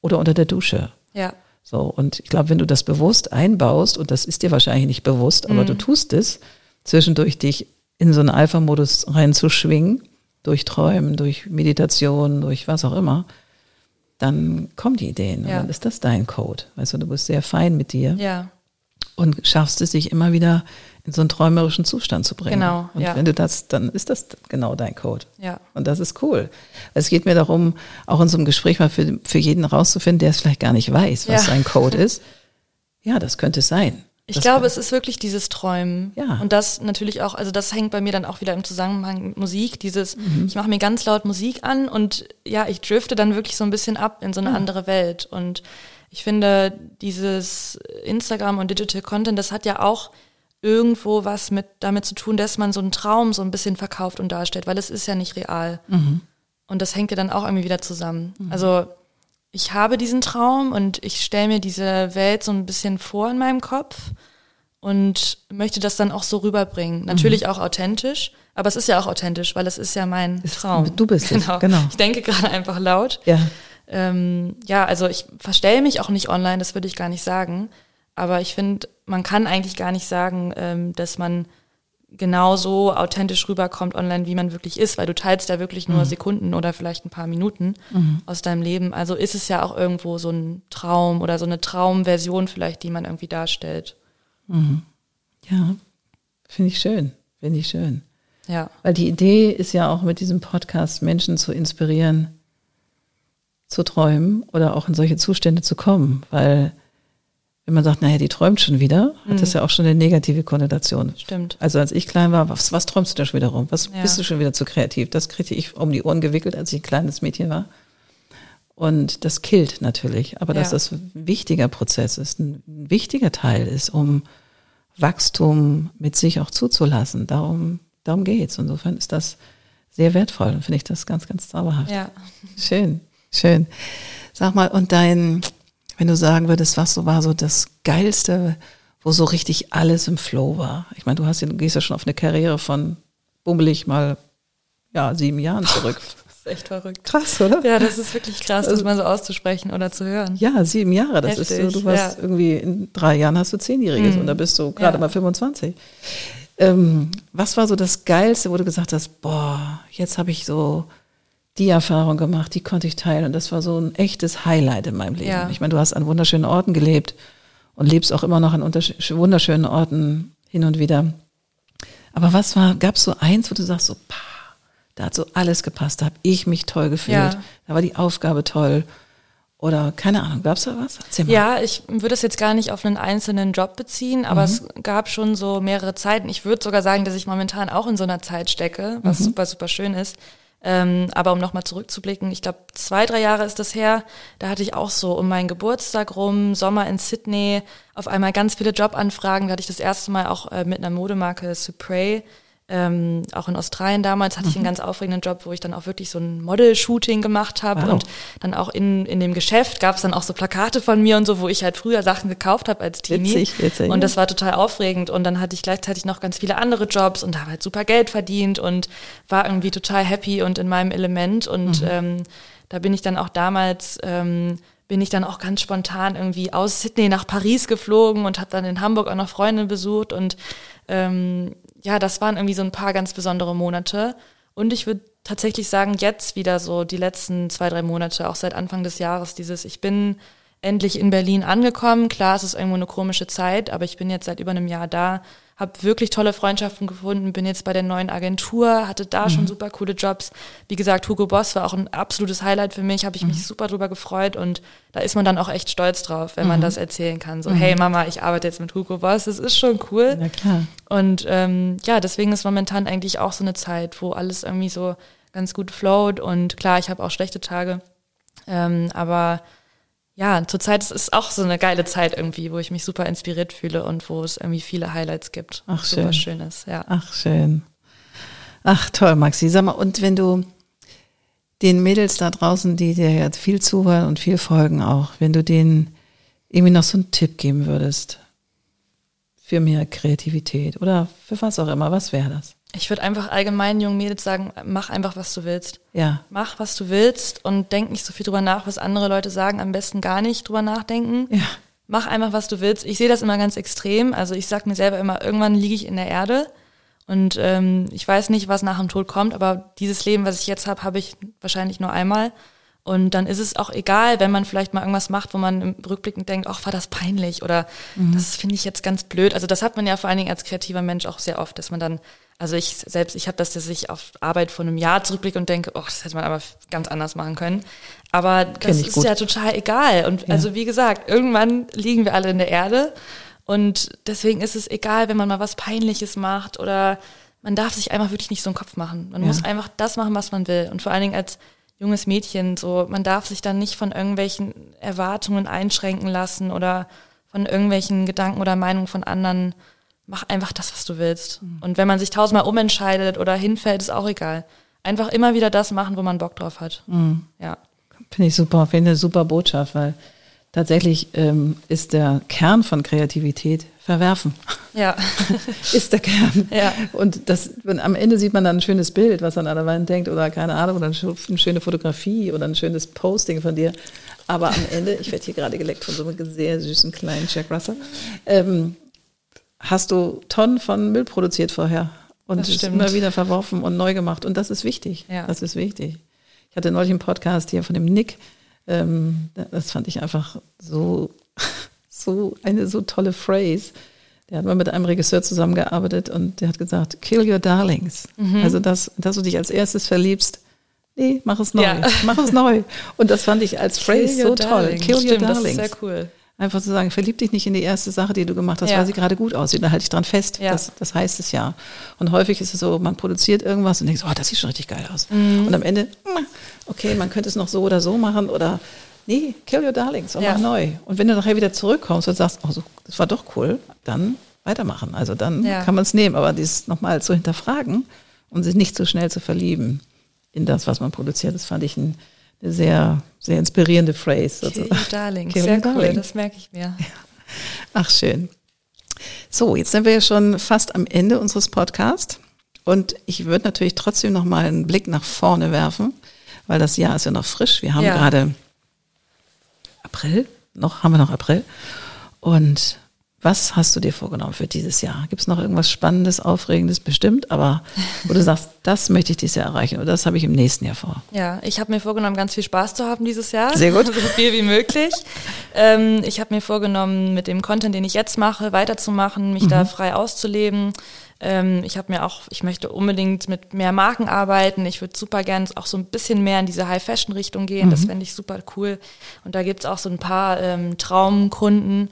Oder unter der Dusche. Ja. So, und ich glaube, wenn du das bewusst einbaust, und das ist dir wahrscheinlich nicht bewusst, aber mhm. du tust es, zwischendurch dich in so einen Alpha-Modus reinzuschwingen, durch Träumen, durch Meditation, durch was auch immer, dann kommen die Ideen. Ja. Und dann ist das dein Code. Weißt du, du bist sehr fein mit dir. Ja. Und schaffst es, sich immer wieder in so einen träumerischen Zustand zu bringen. Genau. Und ja. wenn du das, dann ist das genau dein Code. Ja. Und das ist cool. Es geht mir darum, auch in so einem Gespräch mal für, für jeden rauszufinden, der es vielleicht gar nicht weiß, was ja. sein Code <laughs> ist. Ja, das könnte es sein. Ich glaube, es ist wirklich dieses Träumen. Ja. Und das natürlich auch, also das hängt bei mir dann auch wieder im Zusammenhang mit Musik, dieses, mhm. ich mache mir ganz laut Musik an und ja, ich drifte dann wirklich so ein bisschen ab in so eine ja. andere Welt. Und ich finde, dieses Instagram und Digital Content, das hat ja auch irgendwo was mit damit zu tun, dass man so einen Traum so ein bisschen verkauft und darstellt, weil es ist ja nicht real. Mhm. Und das hängt ja dann auch irgendwie wieder zusammen. Mhm. Also ich habe diesen Traum und ich stelle mir diese Welt so ein bisschen vor in meinem Kopf und möchte das dann auch so rüberbringen. Mhm. Natürlich mhm. auch authentisch, aber es ist ja auch authentisch, weil es ist ja mein ist, Traum. Du bist es, genau. genau. Ich denke gerade einfach laut. Ja. Ähm, ja, also ich verstelle mich auch nicht online, das würde ich gar nicht sagen. Aber ich finde, man kann eigentlich gar nicht sagen, ähm, dass man genauso authentisch rüberkommt online, wie man wirklich ist, weil du teilst da wirklich nur mhm. Sekunden oder vielleicht ein paar Minuten mhm. aus deinem Leben. Also ist es ja auch irgendwo so ein Traum oder so eine Traumversion vielleicht, die man irgendwie darstellt. Mhm. Ja, finde ich schön, finde ich schön. Ja. Weil die Idee ist ja auch mit diesem Podcast Menschen zu inspirieren, zu träumen oder auch in solche Zustände zu kommen, weil wenn man sagt, naja, die träumt schon wieder, hat mhm. das ja auch schon eine negative Konnotation. Stimmt. Also als ich klein war, was, was träumst du da schon wieder rum? Was ja. bist du schon wieder zu kreativ? Das kriegte ich um die Ohren gewickelt, als ich ein kleines Mädchen war. Und das killt natürlich. Aber ja. dass das ein wichtiger Prozess ist, ein wichtiger Teil ist, um Wachstum mit sich auch zuzulassen. Darum, darum geht's. Insofern ist das sehr wertvoll und finde ich das ganz, ganz zauberhaft. Ja. Schön, schön. Sag mal, und dein, wenn du sagen würdest, was so war so das Geilste, wo so richtig alles im Flow war. Ich meine, du hast, du gehst ja schon auf eine Karriere von bummelig mal ja, sieben Jahren zurück. <laughs> das ist echt verrückt. Krass, oder? Ja, das ist wirklich krass, das mal so auszusprechen oder zu hören. Ja, sieben Jahre. Das Heftig, ist so, du warst ja. irgendwie in drei Jahren hast du Zehnjähriges mhm. und da bist du gerade ja. mal 25. Ähm, was war so das Geilste, wo du gesagt hast, boah, jetzt habe ich so die Erfahrung gemacht, die konnte ich teilen. Und das war so ein echtes Highlight in meinem Leben. Ja. Ich meine, du hast an wunderschönen Orten gelebt und lebst auch immer noch an wunderschönen Orten hin und wieder. Aber was war, gab es so eins, wo du sagst, so, pah, da hat so alles gepasst, da habe ich mich toll gefühlt, ja. da war die Aufgabe toll. Oder keine Ahnung, gab es da was? Ja, ich würde es jetzt gar nicht auf einen einzelnen Job beziehen, aber mhm. es gab schon so mehrere Zeiten. Ich würde sogar sagen, dass ich momentan auch in so einer Zeit stecke, was mhm. super, super schön ist. Ähm, aber um nochmal zurückzublicken, ich glaube, zwei, drei Jahre ist das her, da hatte ich auch so um meinen Geburtstag rum, Sommer in Sydney, auf einmal ganz viele Jobanfragen. Da hatte ich das erste Mal auch äh, mit einer Modemarke Supray ähm, auch in Australien damals hatte mhm. ich einen mhm. ganz aufregenden Job, wo ich dann auch wirklich so ein Model-Shooting gemacht habe wow. und dann auch in, in dem Geschäft gab es dann auch so Plakate von mir und so, wo ich halt früher Sachen gekauft habe als Teenie. Witzig, witzig, und das war total aufregend und dann hatte ich gleichzeitig noch ganz viele andere Jobs und habe halt super Geld verdient und war irgendwie total happy und in meinem Element und mhm. ähm, da bin ich dann auch damals ähm, bin ich dann auch ganz spontan irgendwie aus Sydney nach Paris geflogen und habe dann in Hamburg auch noch Freunde besucht und ähm, ja, das waren irgendwie so ein paar ganz besondere Monate. Und ich würde tatsächlich sagen, jetzt wieder so die letzten zwei, drei Monate, auch seit Anfang des Jahres, dieses, ich bin endlich in Berlin angekommen. Klar, es ist irgendwo eine komische Zeit, aber ich bin jetzt seit über einem Jahr da, habe wirklich tolle Freundschaften gefunden, bin jetzt bei der neuen Agentur, hatte da mhm. schon super coole Jobs. Wie gesagt, Hugo Boss war auch ein absolutes Highlight für mich, habe ich mhm. mich super drüber gefreut und da ist man dann auch echt stolz drauf, wenn mhm. man das erzählen kann. So, mhm. hey Mama, ich arbeite jetzt mit Hugo Boss, das ist schon cool. Na klar. Und ähm, ja, deswegen ist momentan eigentlich auch so eine Zeit, wo alles irgendwie so ganz gut float und klar, ich habe auch schlechte Tage, ähm, aber ja, zurzeit ist es auch so eine geile Zeit irgendwie, wo ich mich super inspiriert fühle und wo es irgendwie viele Highlights gibt. Ach, super schön. schön ist, ja. Ach, schön. Ach, toll, Maxi. Sag mal, und wenn du den Mädels da draußen, die dir jetzt viel zuhören und viel folgen auch, wenn du denen irgendwie noch so einen Tipp geben würdest für mehr Kreativität oder für was auch immer, was wäre das? Ich würde einfach allgemein jungen Mädels sagen, mach einfach, was du willst. Ja. Mach, was du willst und denk nicht so viel drüber nach, was andere Leute sagen. Am besten gar nicht drüber nachdenken. Ja. Mach einfach, was du willst. Ich sehe das immer ganz extrem. Also ich sag mir selber immer, irgendwann liege ich in der Erde und ähm, ich weiß nicht, was nach dem Tod kommt, aber dieses Leben, was ich jetzt habe, habe ich wahrscheinlich nur einmal. Und dann ist es auch egal, wenn man vielleicht mal irgendwas macht, wo man im Rückblick denkt, ach, war das peinlich oder mhm. das finde ich jetzt ganz blöd. Also das hat man ja vor allen Dingen als kreativer Mensch auch sehr oft, dass man dann also ich selbst, ich habe das, dass ich auf Arbeit von einem Jahr zurückblicke und denke, oh, das hätte man aber ganz anders machen können. Aber das ist gut. ja total egal. Und ja. also wie gesagt, irgendwann liegen wir alle in der Erde. Und deswegen ist es egal, wenn man mal was Peinliches macht oder man darf sich einfach wirklich nicht so einen Kopf machen. Man ja. muss einfach das machen, was man will. Und vor allen Dingen als junges Mädchen, so, man darf sich dann nicht von irgendwelchen Erwartungen einschränken lassen oder von irgendwelchen Gedanken oder Meinungen von anderen mach einfach das, was du willst. Mhm. Und wenn man sich tausendmal umentscheidet oder hinfällt, ist auch egal. Einfach immer wieder das machen, wo man Bock drauf hat. Mhm. Ja. Finde ich super, finde eine super Botschaft, weil tatsächlich ähm, ist der Kern von Kreativität verwerfen. Ja. <laughs> ist der Kern. Ja. Und das, am Ende sieht man dann ein schönes Bild, was man an der Wand denkt, oder keine Ahnung, oder eine schöne Fotografie oder ein schönes Posting von dir. Aber am Ende, ich werde hier gerade geleckt von so einem sehr süßen kleinen Jack Russell, ähm, hast du Tonnen von Müll produziert vorher und es immer wieder verworfen und neu gemacht. Und das ist wichtig. Ja. Das ist wichtig. Ich hatte neulich einen Podcast hier von dem Nick. Ähm, das fand ich einfach so, <laughs> so eine so tolle Phrase. Der hat mal mit einem Regisseur zusammengearbeitet und der hat gesagt, kill your darlings. Mhm. Also, dass, dass du dich als erstes verliebst. Nee, mach es neu. Ja. Mach es neu. Und das fand ich als Phrase so toll. Kill Stimmt, your darlings. Das ist sehr cool. Einfach zu sagen, verlieb dich nicht in die erste Sache, die du gemacht hast, ja. weil sie gerade gut aussieht. Da halte ich dran fest. Ja. Das, das heißt es ja. Und häufig ist es so, man produziert irgendwas und denkt, oh, das sieht schon richtig geil aus. Mhm. Und am Ende, okay, man könnte es noch so oder so machen oder nee, kill your darlings und ja. mach neu. Und wenn du nachher wieder zurückkommst und sagst, oh, so, das war doch cool, dann weitermachen. Also dann ja. kann man es nehmen. Aber dies nochmal zu hinterfragen und sich nicht so schnell zu verlieben in das, was man produziert, das fand ich ein sehr, sehr inspirierende Phrase. Kill Darling, Kill sehr Darling. cool, das merke ich mir. Ach, schön. So, jetzt sind wir ja schon fast am Ende unseres Podcasts. Und ich würde natürlich trotzdem noch mal einen Blick nach vorne werfen, weil das Jahr ist ja noch frisch. Wir haben ja. gerade April, noch haben wir noch April. Und was hast du dir vorgenommen für dieses Jahr? Gibt es noch irgendwas Spannendes, Aufregendes bestimmt, aber wo du sagst, das möchte ich dieses Jahr erreichen oder das habe ich im nächsten Jahr vor? Ja, ich habe mir vorgenommen, ganz viel Spaß zu haben dieses Jahr. Sehr gut. <laughs> so viel wie möglich. ähm, ich habe mir vorgenommen, mit dem Content, den ich jetzt mache, weiterzumachen, mich mhm. da frei auszuleben. Ähm, ich habe mir auch, ich möchte unbedingt mit mehr Marken arbeiten. Ich würde super gern auch so ein bisschen mehr in diese High-Fashion-Richtung gehen. Mhm. Das fände ich super cool. Und da gibt es auch so ein paar ähm, Traumkunden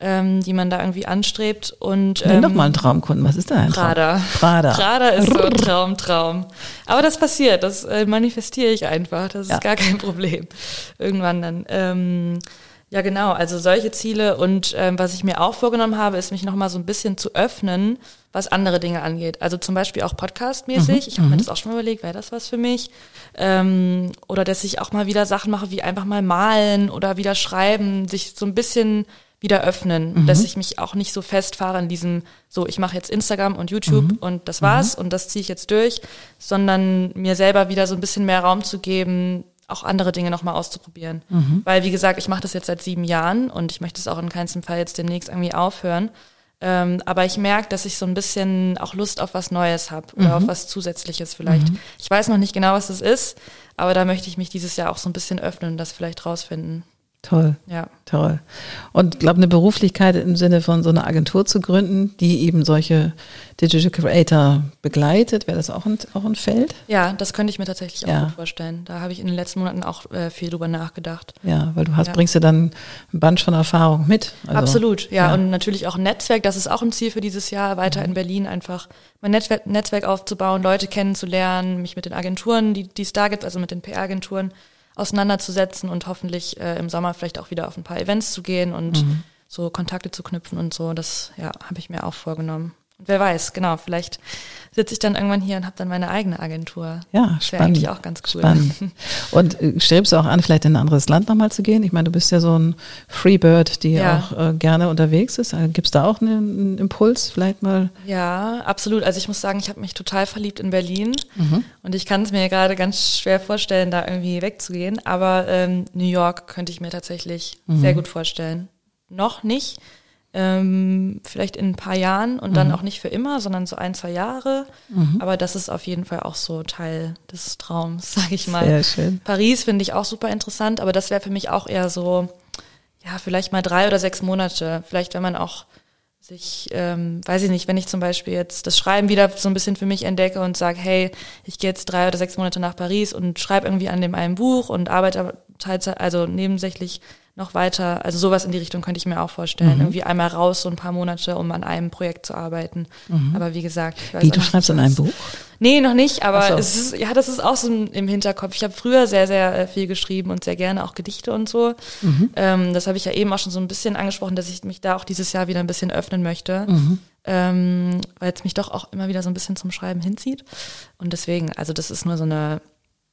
ähm, die man da irgendwie anstrebt. Und, ähm, Nenn doch mal einen Traumkunden, was ist da ein Prada. Prada. Prada ist so ein Traum, Traum. Aber das passiert, das äh, manifestiere ich einfach, das ja. ist gar kein Problem. Irgendwann dann. Ähm, ja, genau, also solche Ziele und ähm, was ich mir auch vorgenommen habe, ist mich nochmal so ein bisschen zu öffnen, was andere Dinge angeht. Also zum Beispiel auch podcastmäßig. Mhm. Ich habe mir mhm. das auch schon mal überlegt, wäre das was für mich? Ähm, oder dass ich auch mal wieder Sachen mache, wie einfach mal malen oder wieder schreiben, sich so ein bisschen wieder öffnen, mhm. dass ich mich auch nicht so festfahre in diesem, so ich mache jetzt Instagram und YouTube mhm. und das war's mhm. und das ziehe ich jetzt durch, sondern mir selber wieder so ein bisschen mehr Raum zu geben, auch andere Dinge nochmal auszuprobieren. Mhm. Weil, wie gesagt, ich mache das jetzt seit sieben Jahren und ich möchte es auch in keinem Fall jetzt demnächst irgendwie aufhören. Ähm, aber ich merke, dass ich so ein bisschen auch Lust auf was Neues habe oder mhm. auf was Zusätzliches vielleicht. Mhm. Ich weiß noch nicht genau, was das ist, aber da möchte ich mich dieses Jahr auch so ein bisschen öffnen und das vielleicht rausfinden. Toll. Ja. Toll. Und glaube, eine Beruflichkeit im Sinne von so einer Agentur zu gründen, die eben solche Digital Creator begleitet, wäre das auch ein, auch ein Feld? Ja, das könnte ich mir tatsächlich auch Ja. gut vorstellen. Da habe ich in den letzten Monaten auch äh, viel drüber nachgedacht. Ja, weil du hast, Ja. bringst du dann ein Band von Erfahrung mit. Also, Absolut, ja. ja. Und natürlich auch ein Netzwerk, das ist auch ein Ziel für dieses Jahr, weiter Mhm. in Berlin einfach mein Netzwerk, Netzwerk aufzubauen, Leute kennenzulernen, mich mit den Agenturen, die die es da gibt, also mit den PR-Agenturen auseinanderzusetzen und hoffentlich äh, im Sommer vielleicht auch wieder auf ein paar Events zu gehen und Mhm. so Kontakte zu knüpfen und so. Das ja, habe ich mir auch vorgenommen. Und wer weiß, genau, vielleicht sitze ich dann irgendwann hier und habe dann meine eigene Agentur. Ja, Das spannend. eigentlich auch ganz cool. Spannend. <laughs> Und äh, strebst du auch an, vielleicht in ein anderes Land nochmal zu gehen? Ich meine, du bist ja so ein Freebird, die Ja. auch äh, gerne unterwegs ist. Gibt es da auch einen, einen Impuls, vielleicht mal? Ja, absolut. Also ich muss sagen, ich habe mich total verliebt in Berlin Mhm. und ich kann es mir gerade ganz schwer vorstellen, da irgendwie wegzugehen. Aber ähm, New York könnte ich mir tatsächlich Mhm. sehr gut vorstellen. Noch nicht. Ähm, vielleicht in ein paar Jahren und Mhm. dann auch nicht für immer, sondern so ein, zwei Jahre. Aber das ist auf jeden Fall auch so Teil des Traums, <laughs> sage ich mal. Sehr schön. Paris finde ich auch super interessant, aber das wäre für mich auch eher so, ja, vielleicht mal drei oder sechs Monate. Vielleicht, wenn man auch sich, ähm, weiß ich nicht, wenn ich zum Beispiel jetzt das Schreiben wieder so ein bisschen für mich entdecke und sage, hey, ich gehe jetzt drei oder sechs Monate nach Paris und schreibe irgendwie an dem einen Buch und arbeite Teilzeit, also nebensächlich noch weiter. Also sowas in die Richtung könnte ich mir auch vorstellen. Irgendwie einmal raus, so ein paar Monate, um an einem Projekt zu arbeiten. Aber wie gesagt, ich weiß Wie, du nicht, schreibst in einem Buch? Nee, noch nicht, aber so. es ist, ja, das ist auch so im Hinterkopf. Ich habe früher sehr, sehr äh, viel geschrieben und sehr gerne auch Gedichte und so. Mhm. Ähm, das habe ich ja eben auch schon so ein bisschen angesprochen, dass ich mich da auch dieses Jahr wieder ein bisschen öffnen möchte, Mhm. ähm, weil es mich doch auch immer wieder so ein bisschen zum Schreiben hinzieht. Und deswegen, also das ist nur so eine,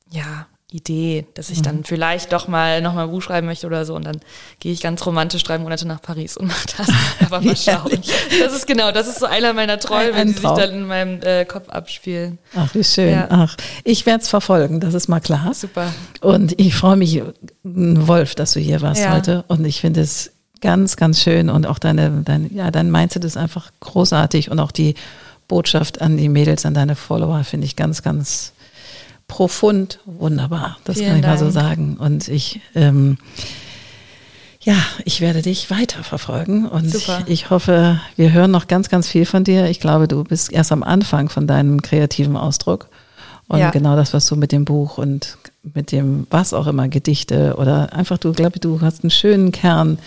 ja, Idee, dass ich Mhm. dann vielleicht doch mal noch mal ein Buch schreiben möchte oder so und dann gehe ich ganz romantisch drei Monate nach Paris und mache das. <laughs> Aber mal schauen. Das ist genau, das ist so einer meiner Träume, Ein- ein die sich dann in meinem äh, Kopf abspielen. Ach, wie schön. Ja. Ach, ich werde es verfolgen, das ist mal klar. Super. Und ich freue mich, Wolf, dass du hier warst Ja. heute. Und ich finde es ganz, ganz schön. Und auch deine, dein, ja, dein Mindset ist einfach großartig. Und auch die Botschaft an die Mädels, an deine Follower, finde ich ganz, ganz profund wunderbar. Das Vielen kann ich mal so Dank. sagen. Und ich, ähm, ja, ich werde dich weiterverfolgen und Super. ich hoffe, wir hören noch ganz, ganz viel von dir. Ich glaube, du bist erst am Anfang von deinem kreativen Ausdruck. Und Ja. genau das, was du mit dem Buch und mit dem, was auch immer, Gedichte oder einfach, du glaube, du hast einen schönen Kern,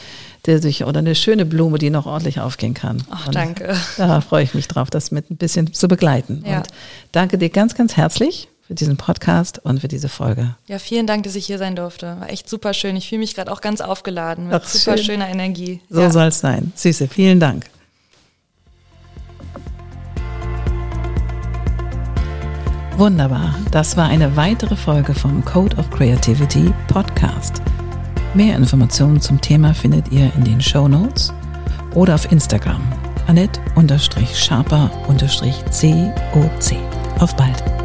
der sich, oder eine schöne Blume, die noch ordentlich aufgehen kann. Ach, und danke. Da freue ich mich drauf, das mit ein bisschen zu begleiten. Ja. Und danke dir ganz, ganz herzlich für diesen Podcast und für diese Folge. Ja, vielen Dank, dass ich hier sein durfte. War echt super schön. Ich fühle mich gerade auch ganz aufgeladen mit Ach, super schön. schöner Energie. So ja. soll es sein. Süße, vielen Dank. Wunderbar. Das war eine weitere Folge vom Code of Creativity Podcast. Mehr Informationen zum Thema findet ihr in den Show Notes oder auf Instagram. Annette-Sharper-COC. Auf bald.